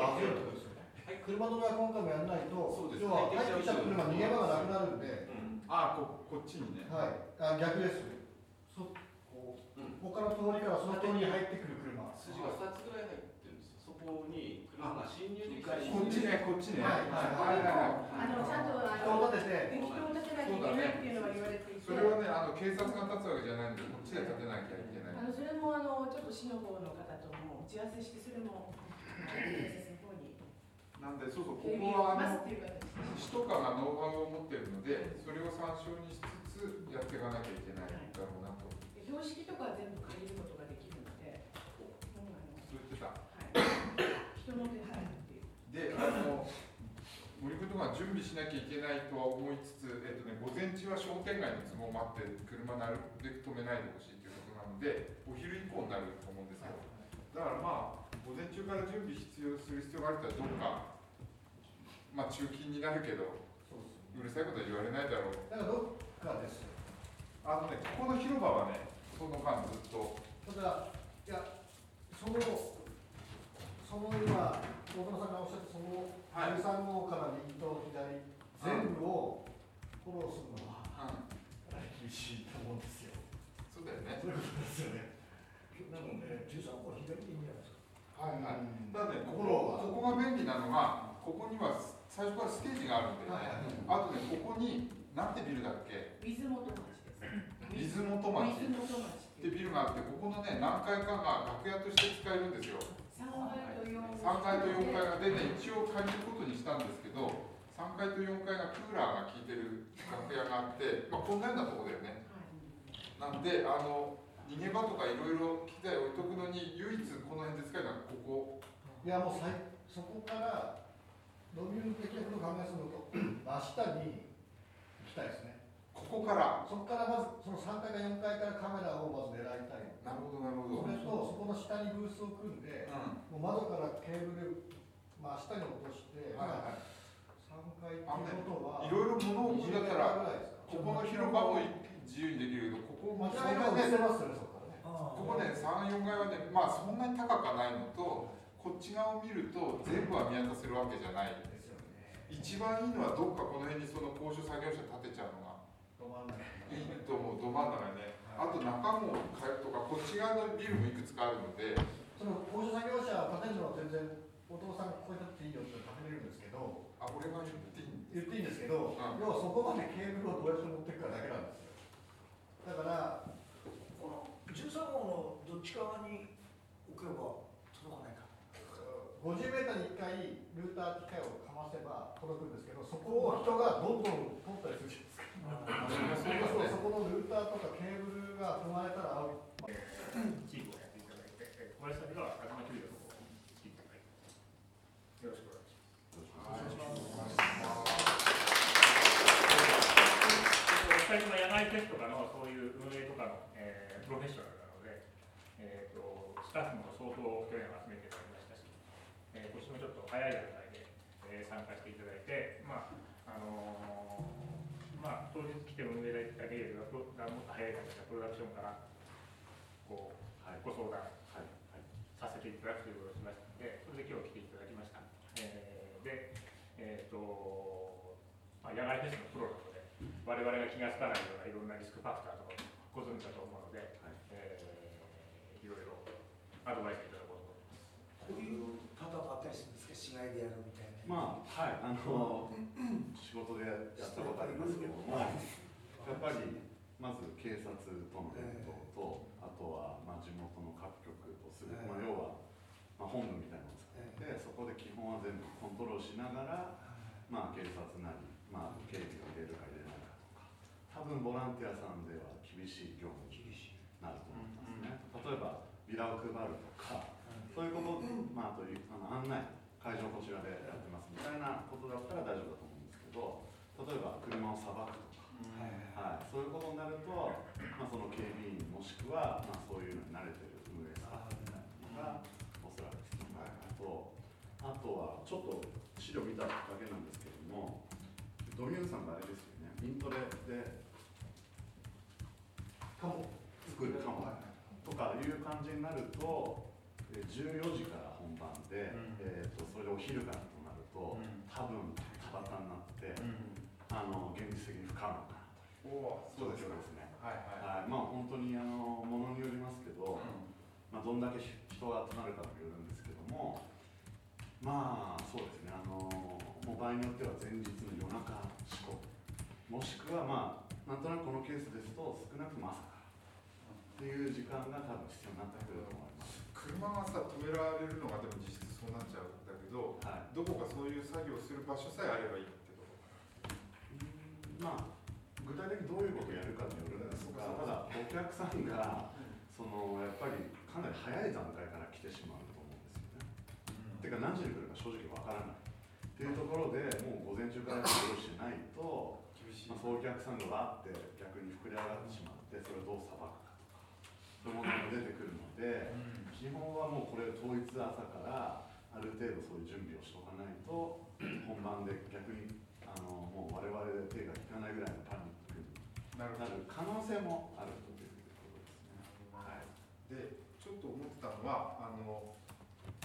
車止めは今回もやらないと、そうです要は入ってきた車逃げ場がなくなるんで、あここっちにねはい、あ逆です。他の通りからその通りに入ってくる車。筋が2つぐらい入ってるんですよ。そこに車が進入できたり。こっちねこっちね。はい。はいはいあのちゃんとあ人をの立てて、人を立てなきゃいけないっていうのは言われていて、それはね。あの警察が立つわけじゃないんでこっちで立てなきゃいけない。あのそれもあのちょっと市の方の方とも打ち合わせしてそれも警察の方に。なんでそうそうここはあの市とかがノウハウを持ってるのでそれを参照にしつつやっていかなきゃいけないんだろうな標識とかは全部借りることができるので、そう言ってた。はい、人の手配っていう。であの森君とか準備しなきゃいけないとは思いつつ、えっとね、午前中は商店街の都合もあって車なるべく止めないでほしいということなのでお昼以降になると思うんですよだからまあ午前中から準備必要する必要がある人はどっかまあ中勤になるけどうるさいことは言われないだろう。だからどっかですよ。あのねここの広場はねその間ずっとただ、いや、その、その今、大友さんがおっしゃったそのはい13号から右と左、全部をフォローするのは、厳しいと思うんですよ。そうだよねそういうことですよね。なので、13個左でいいんじゃないですか。はいはいだねここここが便利なのがここには最初からステージがあるんで、はいはいあとねここになんてビルだっけ？水元町です。水元町。ってビルがあってここのね何階かが楽屋として使えるんですよ。三階と四3階と4階がでね一応借りることにしたんですけど3階と4階がクーラーが効いてる楽屋があって、まあ、こんなようなとこだよね。なんであの逃げ場とかいろいろ機材置いとくのに唯一この辺で使えるのはここ。いや、もうさいそこから、ドミューン的なことを考えするのと、真下に行きたいですね。ここから。そこからまず、その3階か4階からカメラをまず狙いたい。なるほどなるほど。それと、そこの下にブースを組んで、うん。もう窓からケーブル、まあ、下に落として、はいはい。3階っていうことは、いろいろ物を置くんだったら20メーターぐらいですか？ここの広場も自由にできるけどここも間違いてますよね、そこからね。ここね34階はねまあそんなに高くはないのとこっち側を見ると全部は見渡せるわけじゃない。ですよね。一番いいのはどっかこの辺にその高所作業車建てちゃうのがいいと思うど真ん中にね。あと中も変えるとかこっち側のビルもいくつかあるので。その高所作業車を建てるのは全然、お父さんここに建てていいよって建てれるんですけど、あ俺が言っていい言っていいんですけど、うん。要はそこまでケーブルをどうやって持っていくかだけなんです。よ。だから、この13号のどっち側に置けば届かないか。50メーターに1回ルーター機械をかませば届くんですけど、そこを人がどんどん通ったりするじゃないですか。そそこのルーターとかケーブルが踏まれたらアウト。チームをやっていただいて、えー小林さんには東球場の方に来ていただいて、よろしくお願いします。お二人とも野外フェスとかのそういう運営とかの、えープロフェッショナルなので、えー、とスタッフも相当去年集めていただきましたし、えー、今年もちょっと早い段階で、えー参加していただいて、まああのーまあ、当日来て運営だけよりはプロもっと早い段階でプロダクションからこう、ご相談させていただくということをしましたので、それで今日来ていただきました。えーで、えっ、と、まあ、野外フェスのプロなので、我々が気がつかないようないろんなリスクファクターとかご存知だと思うので、えーいろいろアドバイスいただこうと思います。こういうパターンもあったりするんですか、市外でやるみたいな。まあ、はい、あの、仕事でやったことありますけども、やっぱり、まず警察との連動と、あとは、まあ、地元の各局とする、ええ。まあ、要は、まあ、本部みたいなのを作って、そこで基本は全部コントロールしながら、まあ、警察なり、まあ、警備を入れるか入れないかとか、多分ボランティアさんでは厳しい業務になると思いますね。例えば、ビラを配るとか、そういうこと、まあ、あというあの案内、会場こちらでやってなことだったら大丈夫だと思うんですけど例えば車をさばくとか、はい、そういうことになると、まあ、その警備員もしくは、まあ、そういうのに慣れてる運営スタッおそらく必要あと。あとはちょっと資料見ただけなんですけれどもドミューンさんがあれですよね。イントレでかも作るかもとかいう感じになるとえー14時から本番で、えー、とそれでお昼からとなると、多分田端になって、あの現実的に不可能かなと。いうおおそうですね。はいはいはい、まあ本当にあのものによりますけど、まあどんだけ人が集まるかによるんですけども、まあそうですね。あのもう場合によっては前日の夜中仕込む、もしくはまあなんとなくこのケースですと少なくとも朝からっていう時間が多分必要になってくると思います。車がさ止められるのがでも実質そうなっちゃうんだけど、はい。どこかそういう作業をする場所さえあればいいってこと？かまあ具体的にどういうことをやるかによるんですが、ただお客さんがそのやっぱりかなり早い段階から来てしまうと思うんですよね。てか何時に来るか正直わからない。っていうところでもう午前中から用意しないと、まあ、そういうお客さんがわって逆に膨れ上がってしまってそれをどうさばくかとかそういうものが出てくるので、基本はもうこれ当日朝からある程度そういう準備をしておかないと本番で逆にあのもう我々で手が利かないぐらいのパニックになる。可能性もあるということですね。はい。でちょっと思ってたのはあの、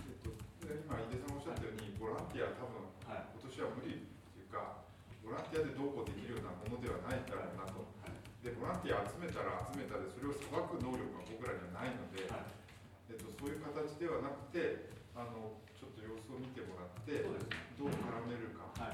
えっと、今井出さんおっしゃったようにボランティア多分、今年は無理っていうかボランティアでどうこうできるようなものではないだろうなと、でボランティア集めたら集めたでそれをさばく能力が僕らにはないので、えっと、そういう形ではなくてあのちょっと様子を見てもらってどう絡めるか、絡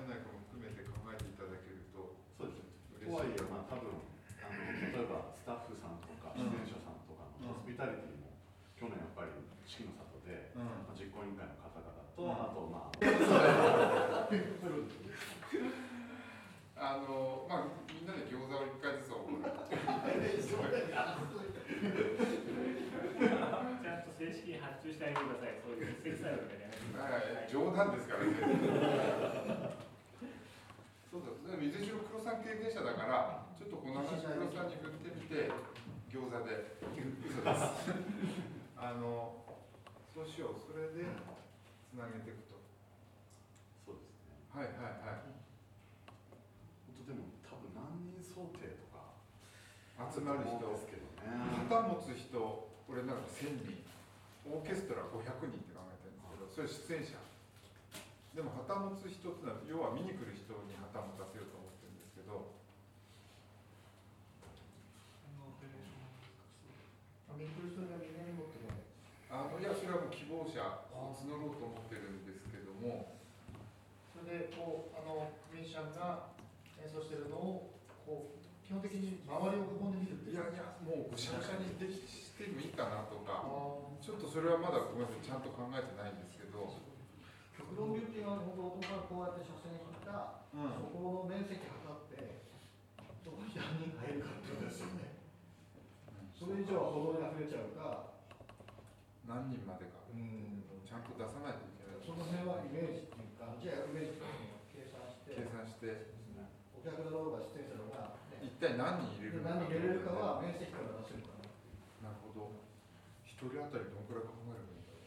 めないかも含めて考えていただけるとそうです嬉しいとはいえ、まあ、多分あの例えばスタッフさんとか出演者さんとかのホスピタリティも、去年やっぱり四季の里で、まあ、実行委員会の方々と、あとまあ *laughs* あのまあみんなで餃子を一回ずつおごるちゃんと正式に発注してあげてください。そういう実績さえあるからやめてく。冗談ですからね。そうだ、でもいずれにしろ黒さん経験者だから、ちょっとこの話黒さんに振ってみて、餃子で。嘘です。あの、そうしよう、それでつなげていくと。そうですね。はいはいはい。本当でも多分何人想定とか集まる人、ですけどね。旗持つ人、俺なんか1000人、オーケストラ500人って考えてるんですけど、それ出演者。でも旗持つ人ってのは、要は見に来る人に旗持たせようと思ってるんですけど、見に来る人がみんなに持ってないあのいや、それはもう希望者を募ろうと思ってるんですけども、それでこうあのミュージシャンが演奏してるのをこう基本的に周りを囲んで見るっていやいや、もうぐしゃぐしゃにできしてもいいかなとか、ちょっとそれはまだごめんなさい、ちゃんと考えてないんですけど、極論流っていうのは本当からこうやって車線に切った、うん。そこの面積測ってどこに何人入るかっていうことですよね、それ以上は歩道に溢れちゃうか。何人までか、ちゃんと出さないといけない。その辺はイメージっていうかじゃあイメージ計算して。計算して、お客だろうが出演者だろうが、ね、一体何人入れるのか。何人入れるかは面積から出せるからなるほど。一人当たりどんくらい考えればいいんだろ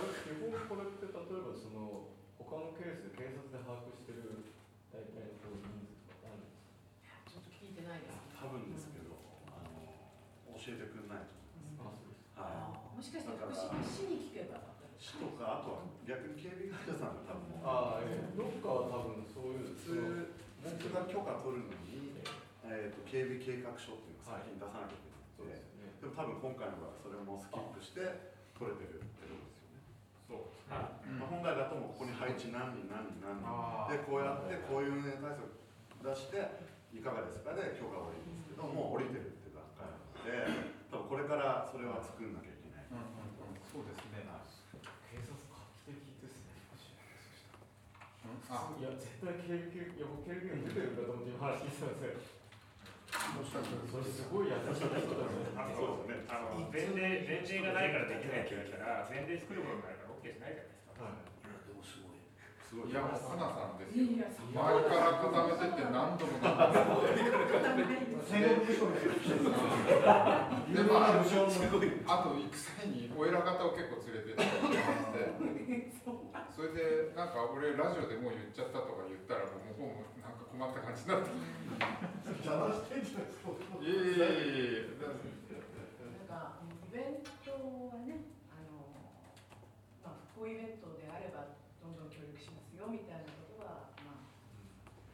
う。あれ基本これって例えばその他のケースで警察で把握してる大体の人数とかあるんですか？ちょっと聞いてないです。多分ですけどあの教えてくれないと思います。はい。もしかして福島市に聞けば。市とかあとは逆に警備会社さんが多分ああ、ええ、どっかは多分そういう普通僕が許可取るのに、えー、と警備計画書っていうのを先に出さなきゃいけないので、でも多分今回の場合はそれもスキップして取れてるってことですよね。そう。はいまあ、本来だともうここに配置何人何人何人でこうやってこういう運営対策出していかがですかで許可を下りるんですけどもう降りてるって段階なので多分これからそれは作んなきゃいけない。そうですね。警察画期的ですね。あいや、絶対警備警いや、僕警備員出てるんだと思って今話聞いてたんですよ。それすごい優しい人だね。あの、あの前例、前例がないからできないって言われたら、前例作るものがないから OK しないじゃないですか。でもすごい。すすごいいやもうかなさんですよ前から固めてって何度も何度も戦国武将みたいなでまああと行く際にお偉方を結構連れてってそれでなんか俺ラジオでもう言っちゃったとか言ったらもう向こうも困った感じになって邪魔してんじゃないやいやいやいやなんかイベントはね、あのまあ復興イベントであればどんどん協力しますよみたいなことはまあ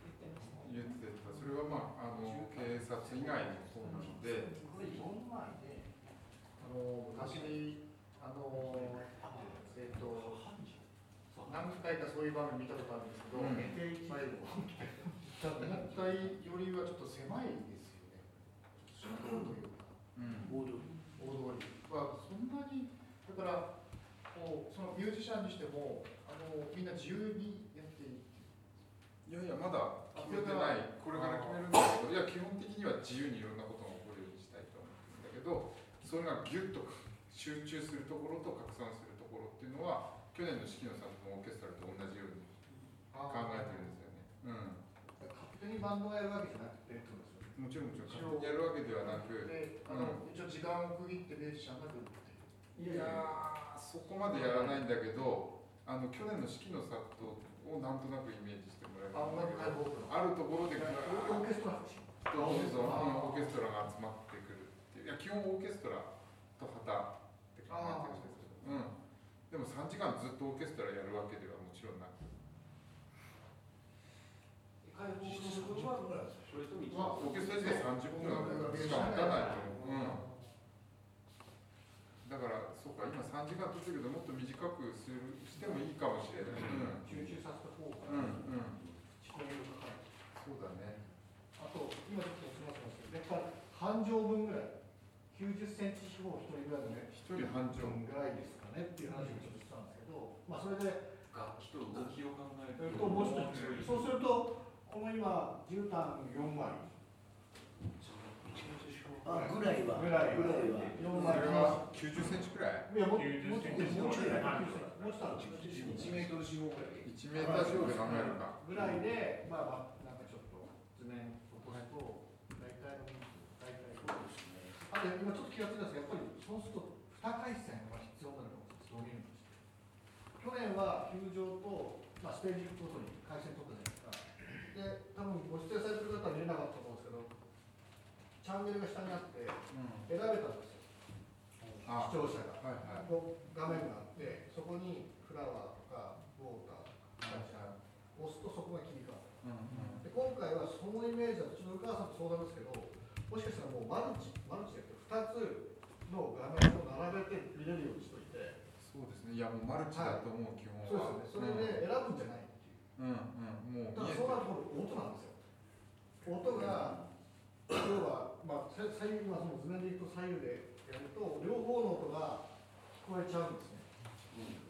言ってましたね。言ってたそれはまああの警察以外にもそうなのでこれ4枚で、あの昔、あのえっ、と、何回かそういう場面見たことあるんですけど、うんメテ1でも、思ったよりはちょっと狭いですよね。とというか、うん大通り。はそんなに、だから、こうそのミュージシャンにしても、あのみんな自由にやっていやいやまだ決めてないこれから決めるんだけどいや基本的には自由にいろんなことが起こるようにしたいと思うんだけどそれがギュッと集中するところと拡散するところっていうのは去年の四季のサンドのオーケストラと同じように考えてるんですよね。勝手にバンドをやるわけじゃなくて、もちろんもちろん勝手にやるわけではなくで、あの、一応時間を区切ってミュージシャンが来るっていやーそこまでやらないんだけどあの去年の四季のサットをなんとなくイメージしてもらえるあ、るところでオーケストラでしょそうそうオーケストラが集まってくるっていう。いや基本オーケストラと旗って考えてるんですけど、うん、でも3時間ずっとオーケストラやるわけではもちろんなく。解放することはそれともまあオーケストラ自体30分しか持たないと思う、うん、だからそうか今3時間取ってるけどもっと短くするしてもいいかもしれない、うん。集中させた方が、うんうん。仕込みがかかる。そうだね。あと、今ちょっとすけど、やっぱり半畳分ぐらい、90センチ四方一人ぐらいのね、一人半畳分ぐらいですかね。っていう話をちょっとしたんですけど、まあそれで、楽器と動きを考えると、もうちょっと、そうすると、この今、絨毯4枚。あぐらいはぐらいぐらいは4そ枚れは90センチくらい？いや、もう、もうちょっと、90もうちょもうちょっとある、1 1メートル四方ぐらい1メーター四方で考えるかぐらいで、まあまあ、なんかちょっとと、大体の人数、大体そうですね。あと今ちょっと気がついたんですが、やっぱりそうすると2回戦は必要なのが導入として。去年は球場と、まあ、ステージごとに回線取ったじゃないですか。で、多分ご出演されてる方は見れなかったと思うんですけど、チャンネルが下にあって、選べたんですよ。あ視聴者が。はいはいこう画面があって、そこにフラワーとかウォーター、カルチャー、押すとそこが切り替わる。うんうんで今回はそのイメージだと、ちょっとさんと相談ですけど、もしかしたらもうマルチ、マルチで2つの画面を並べて見れるようにしといて、そうですね。いやもうマルチだと思う、基本は。そうですよね、それで選ぶんじゃないっていう。うんうん。もうだからそうなると音なんですよ。音が、要は、まあ、さ左右、今その図面でいくと左右でやると、両方の音が聞こえちゃうんですね。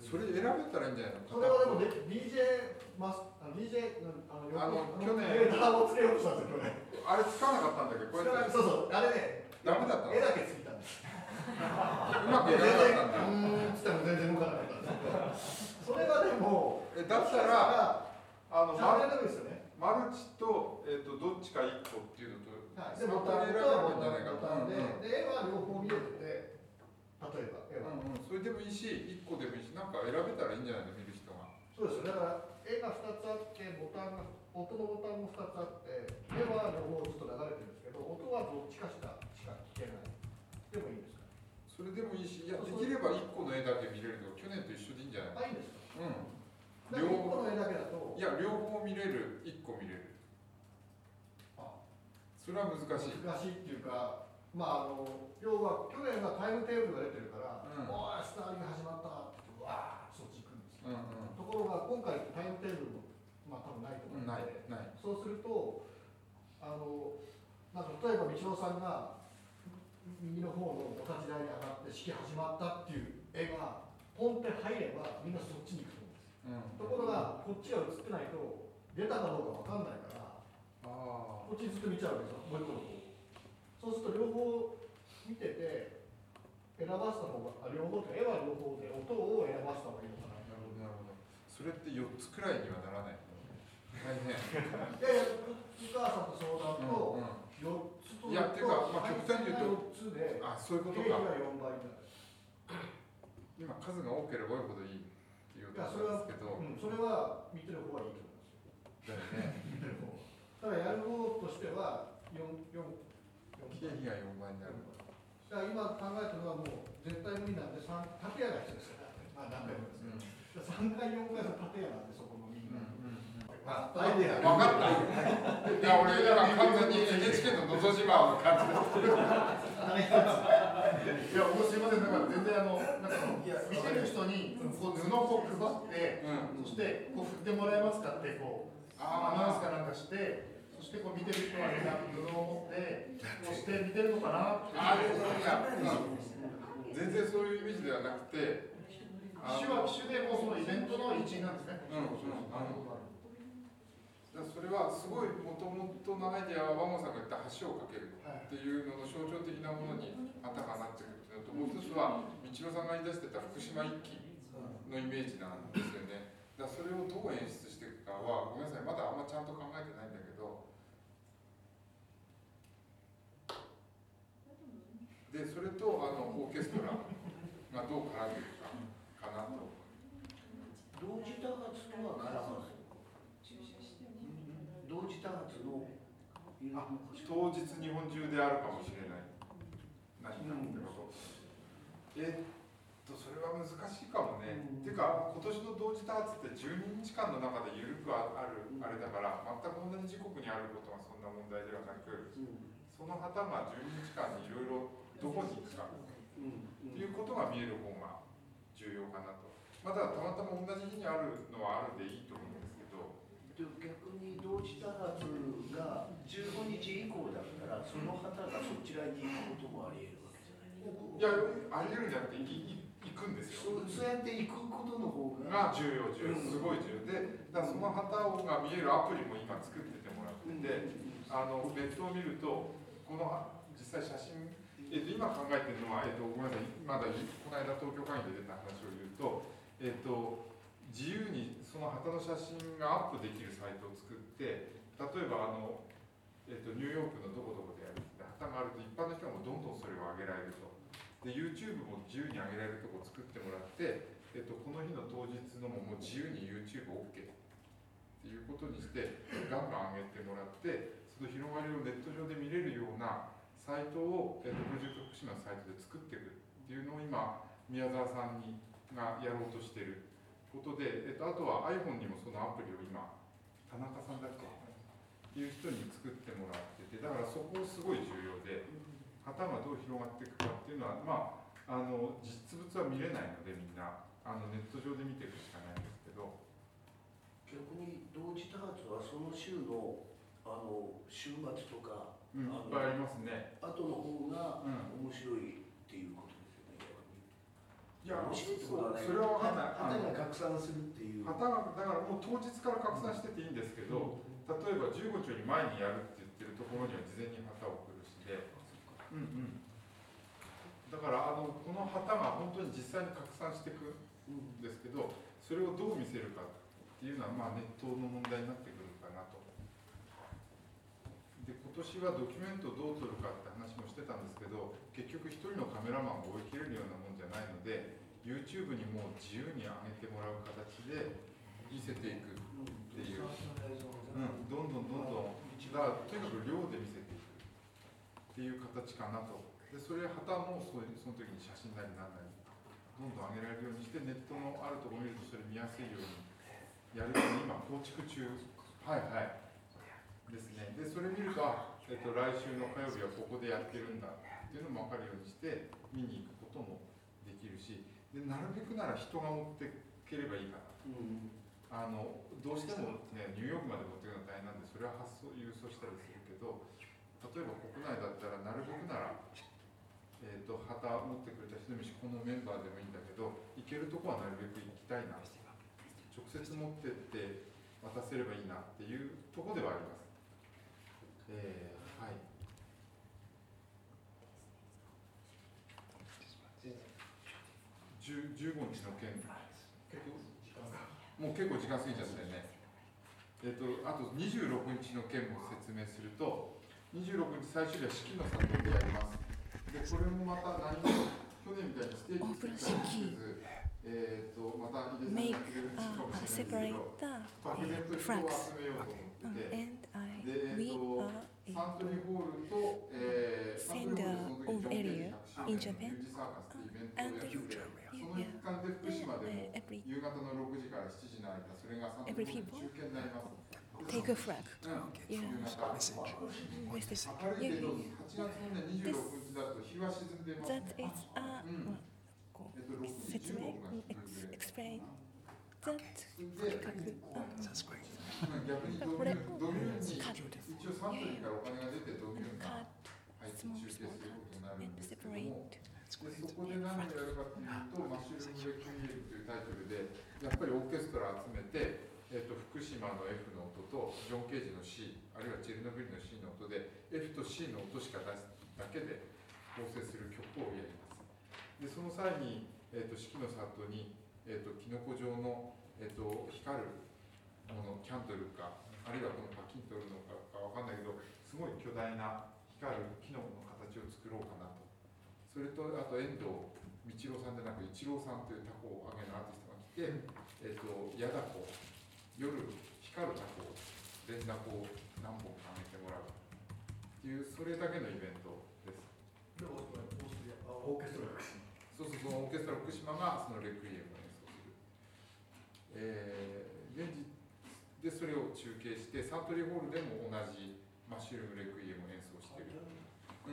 それ選べたらいいんじゃないの？それはでもね、DJ マス、あの DJ のあのあの去年。データをつけようとしたんですよ、去年。あれつかなかったんだけ？どこうやって。そうそう、あれね、ダメだったの？絵だけついたんです。うまくいかなかったんだうーんっつっても全然動かなかったんですけど。それがでも、えだったらあのマルですよね。マルチと,、えー、とどっちか1個っていうのと、はい、でボタン選べばいいんじゃないかボタンで、で、絵は両方見えてて、例えば絵は。うんうん、それでもいいし1個でもいいしなんか選べたらいいんじゃないの見る人がそうですよ。だから、絵が2つあって、ボタンが、音のボタンも2つあって、絵は両方ずっと流れてるんですけど、音はどっちかしかしか聞けない。でもいいんですかそれでもいいしいやできれば1個の絵だけ見れると去年と一緒でいいんじゃない？あ、いいん。ですかうん。だから1個の絵だけだと、いや両方見れる1個見れる。あ。それは難しい。難しいっていうか、まあ、あの要は去年はタイムテーブルが出てるから、うん。おい、スターリング始まったって、うわー、そっち行くんですよ。うんうん。ところが、今回、タイムテーブルも、まあ、多分ないと思うのないで、ない。そうすると、あのなんか例えば、道郎さんが右の方のお立ち台に上がって、式始まったっていう絵が、ポンって入れば、みんなそっちに行くと思うんですよ。うんところが、こっちが映ってないと、出たかどうかわかんないから、あこっちずっと見ちゃうわけですよ、もう一個の方。そうすると両方見てて、選ばせた方が、あ両方絵は両方で、音を選ばせた方がいいのかな。あなるほどなるほどそそれって4つくらいにはならない大変いやいや湯川さんと相談と4つといやっていうか、まあ、極端に言うと4つであそういうことか。4倍になる今数が多ければ多いほどいいっていうことなんですけど、うん、それは見てる方はいいと思います。よだよね。見てる方。はただやる方としては4 4経費が4倍になる。だから今考えたのはもう絶対無理なんで三建屋が必要ですから、まあ、何回も言いますけど、3階4階の建屋なんでそこのみんな、あアイデア分かった。いや俺だから完全に NHK ののど自慢の感じいや、僕すい。ません、だから全然あの、なんか見てる人にこう布を配って、そしてこう振ってもらえますかってこうアナウンスかなんかして、そしてこう見てる人はみんな布を持って、そして見てるのかなって。あいや、うん、全然そういうイメージではなくて機種は機種でもうそのイベントの一員なんですね。うんうんあのだからそれはすごいもともとのアイデアはワモさんが言った橋を架けるっていうのの象徴的なものにあたかなっていうことともう一つは道郎さんが言い出してた福島一揆のイメージなんですよね。だそれをどう演出していくかはごめんなさいまだあんまちゃんと考えてないんだけど。でそれとあのオーケストラがどう絡んでいくかかなと。同時多発とは絡まない同時多発の当日日本中であるかもしれない。何かってこと、えっとそれは難しいかもね、っていうか今年の同時多発って12日間の中で緩くあるあれだから全く同じ時刻にあることがそんな問題ではなく、その旗が12日間にいろいろどこに行くか。っていうことが見える方が重要かなと。まだたまたま同じ日にあるのはあるでいいと思うんですでも逆に同時多発が15日以降だったらその旗がそちらに行くこともあり得るわけじゃないいやありえるんじゃなくて行くんですよ。そうやって行くことの方がが重要重要。すごい重要。でだからその旗が見えるアプリも今作っててもらってて、あのネットを見るとこの実際写真えっと、今考えてるのは、えっと、ごめんなさい、まだこの間東京会議で出た話を言うと、えっと、自由にその旗の写真がアップできるサイトを作って、例えばあの、えっと、ニューヨークのどこどこでやるって旗があると、一般の人もどんどんそれを上げられると。で、YouTube も自由に上げられるとこを作ってもらって、えっと、この日の当日のももう自由に YouTubeOK、OK、っていうことにして、ガンガン上げてもらって、その広がりをネット上で見れるようなサイトを、えっと、プロジェクト福島のサイトで作っていくっていうのを今宮沢さんにがやろうとしてることで、えっと、あとは iPhone にもそのアプリを今田中さんだっけ？っていう人に作ってもらっててだからそこすごい重要で旗がどう広がっていくかっていうのはまああの実物は見れないのでみんな。あのネット上で見ていくしかないんですけど。逆に同時多発はその週のあの週末とか、うん、いっぱいありますね。後の方が面白いっていうこと。いやいってことそれは分かんない。旗が拡散するっていう。旗がだからもう当日から拡散してていいんですけど、例えば15兆に前にやるって言ってるところには事前に旗を送るしで、うんうん、だからあのこの旗が本当に実際に拡散していくんですけど、それをどう見せるかっていうのは、まあ、ネットの問題になってくるかなと。で今年はドキュメントをどう撮るかって話もしてたんですけど結局一人のカメラマンが追い切れるようなもんじゃないので YouTube にもう自由に上げてもらう形で見せていくっていう、うん、どんどんどんどんだとにかく量で見せていくっていう形かなと。でそれ旗もそうその時に写真なりなんなりどんどん上げられるようにしてネットのあるところを見るとそれ見やすいようにやるように今構築中。はいはい。ですね。で、それ見ると、えっと、来週の火曜日はここでやってるんだ。っていうのも分かるようにして、見に行くこともできるし、でなるべくなら人が持ってければいいかな。うん、あのどうしてもね、ニューヨークまで持っていくのは大変なんで、それは発送、郵送したりするけど、例えば国内だったら、なるべくなら、えっと、旗持ってくれた人でもいいし、このメンバーでもいいんだけど、行けるとこはなるべく行きたいな。直接持ってって渡せればいいなっていうところではあります。えー、はい。15日の件、ももう結構時間過ぎちゃったよね。えっ、と、あと26日の件も説明すると、26日最終日は式の里でやります。で、これもまた何も去年みたいにステージ作ったりせず、えっ、と、また入れ make させてくれるかも uh, しれないけど、the 漠然と uh, 人を.集めようと思ってて、で、えっ、we と、are サントリーホールと、えー、サントリーホールその時 uh, area 100 in 周 Japan 年のミュージサーカス and the usual. Yeah. Every, people take a flag. Yeah. Message. Message. That is a uh, that 計画。That's great. これをカット。カット、small, small cut Cut. Cut. Uh. でそこで何をやるかというと、マッシュルーム・レクイエムというタイトルで、やっぱりオーケストラ集めて、えっと福島の F の音とジョン・ケージの C、あるいはチェルノブイリの C の音で、F と C の音しか出すだけで構成する曲をやります。で、その際に、えっと四季の里に、えっとキノコ状の、えっと光るもの、キャンドルか、あるいはこのパキンとるのかかわかんないけど、すごい巨大な光るキノコの形を作ろうかな。それと、あと遠藤道郎さんでなく、一郎さんというタコをあげのアーティストが来て、えっ、と、矢だこ、夜光るタコ、連打こを何本かあげてもらうっていう、それだけのイベントです。でオーケストラ福島そうそう、そのオーケストラ福島がそのレクイエムを演奏する。えー、現時でそれを中継して、サントリーホールでも同じマッシュルームレクイエムを演奏してる。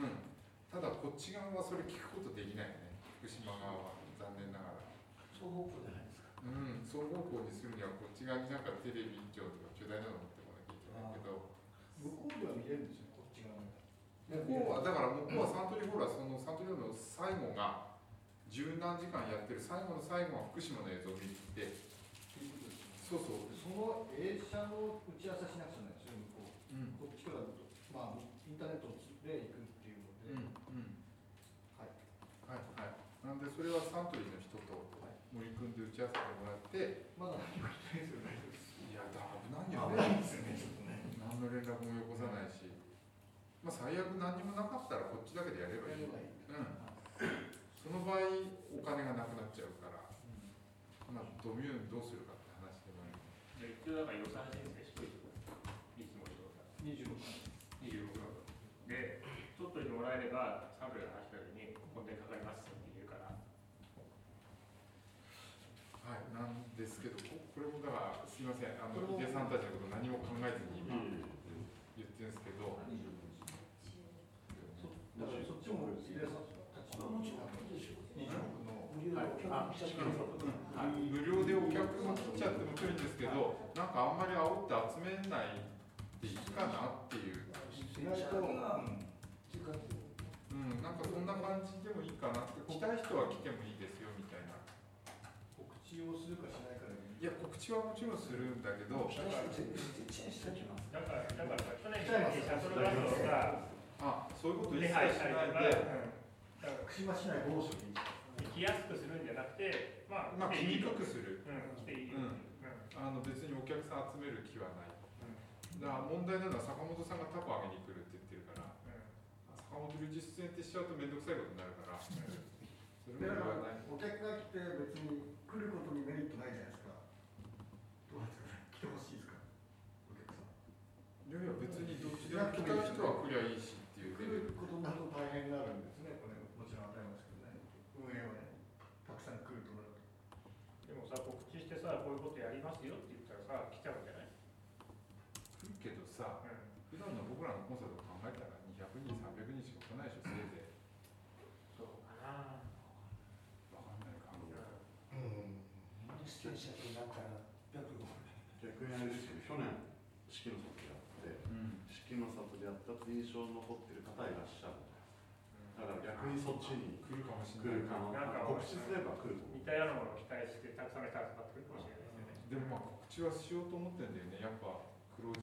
うん。ただこっち側はそれ聞くことできないよね。福島側は。残念ながら。双方向じゃないですか。うん、双方向にするにはこっち側になんかテレビ一丁とか巨大なの持ってこなきゃいけないけど。向こうでは見れるんですよこっち側に。向こうはだから向こうはサントリーホールはそのサントリーホールの最後が十何時間やってる最後の最後は福島の映像を見に行ってそうそう。その映写の打ち合わせしなくちゃないですよ向こう、うん。こっちからまあインターネットで行くっていうので、うんうんはいはいはいなんでそれはサントリーの人と森君で打ち合わせてもらってまだ何も言ってないですよ大丈夫ですいやだ危ないよ危ないねですよね。ちょっとね何の連絡もよこさないし。まあ最悪何にもなかったらこっちだけでやればいい。うん。その場合お金がなくなっちゃうから、まあドミューンどうするかって話でもあるで一応だから予算申請しといてい。つもと26 26で取っといてもらえればサンプルが走った時に本店かかりますって言うからはい、なんですけど、ここれもだから、すみません、あの、ヒデさんたちのこと何も考えずに今言ってるんですけど、だからそっちも。入れさたちの26のはい。無料でお客も来ちゃっても来るんですけど、なんかあんまり煽って集めないでいいかなっていう、うん、うん、なんかそんな感じでもいいかなって、来たい人は来てもいいですよみたいな。告知をするかしないかでいや、告知はもちろんするんだけど、だからだからだからさ去年シャトルバスをさあ、そういうこと一手切しないで、うん、だから福島市内某所に来やすくするんじゃなくてまあまあ、来にくくする。うん来ていい。よ、うん。うん。あの別にお客さん集める気はない。だから問題なのは坂本さんがタコあげに来るって言ってるから、坂本龍一出演ってしちゃうと面倒くさいことになるから、それも言だからわない。お客が来て別に来ることにメリットないじゃないですかどうですかね来てほしいですかお客さんいや別にどっちでも来たい人は来りゃいいしっていう来る大変るんですねこれもちろん当たり前ですけどね運営はねたくさん来るとなるとでもさ告知してさこういうことやりますよって言ったらさ来ちゃうんじゃない、来るけどさ、普段の僕らのコンサート考えたら200人、300人しか来ないでしょ、せいぜい。そうかなわかんないか。うん。出演者になったら逆に逆にあれですけど去年式の里でやって、うん式の里でやったって印象に残ってる方いらっしゃる。だから逆にそっちに来るかもし来れない。な。んか告知すれば来ると思う。似たようなものを期待してたくさんの人が集まってくるかもしれないですよねでもまあ告知はしようと思ってんだよね、やっぱ黒字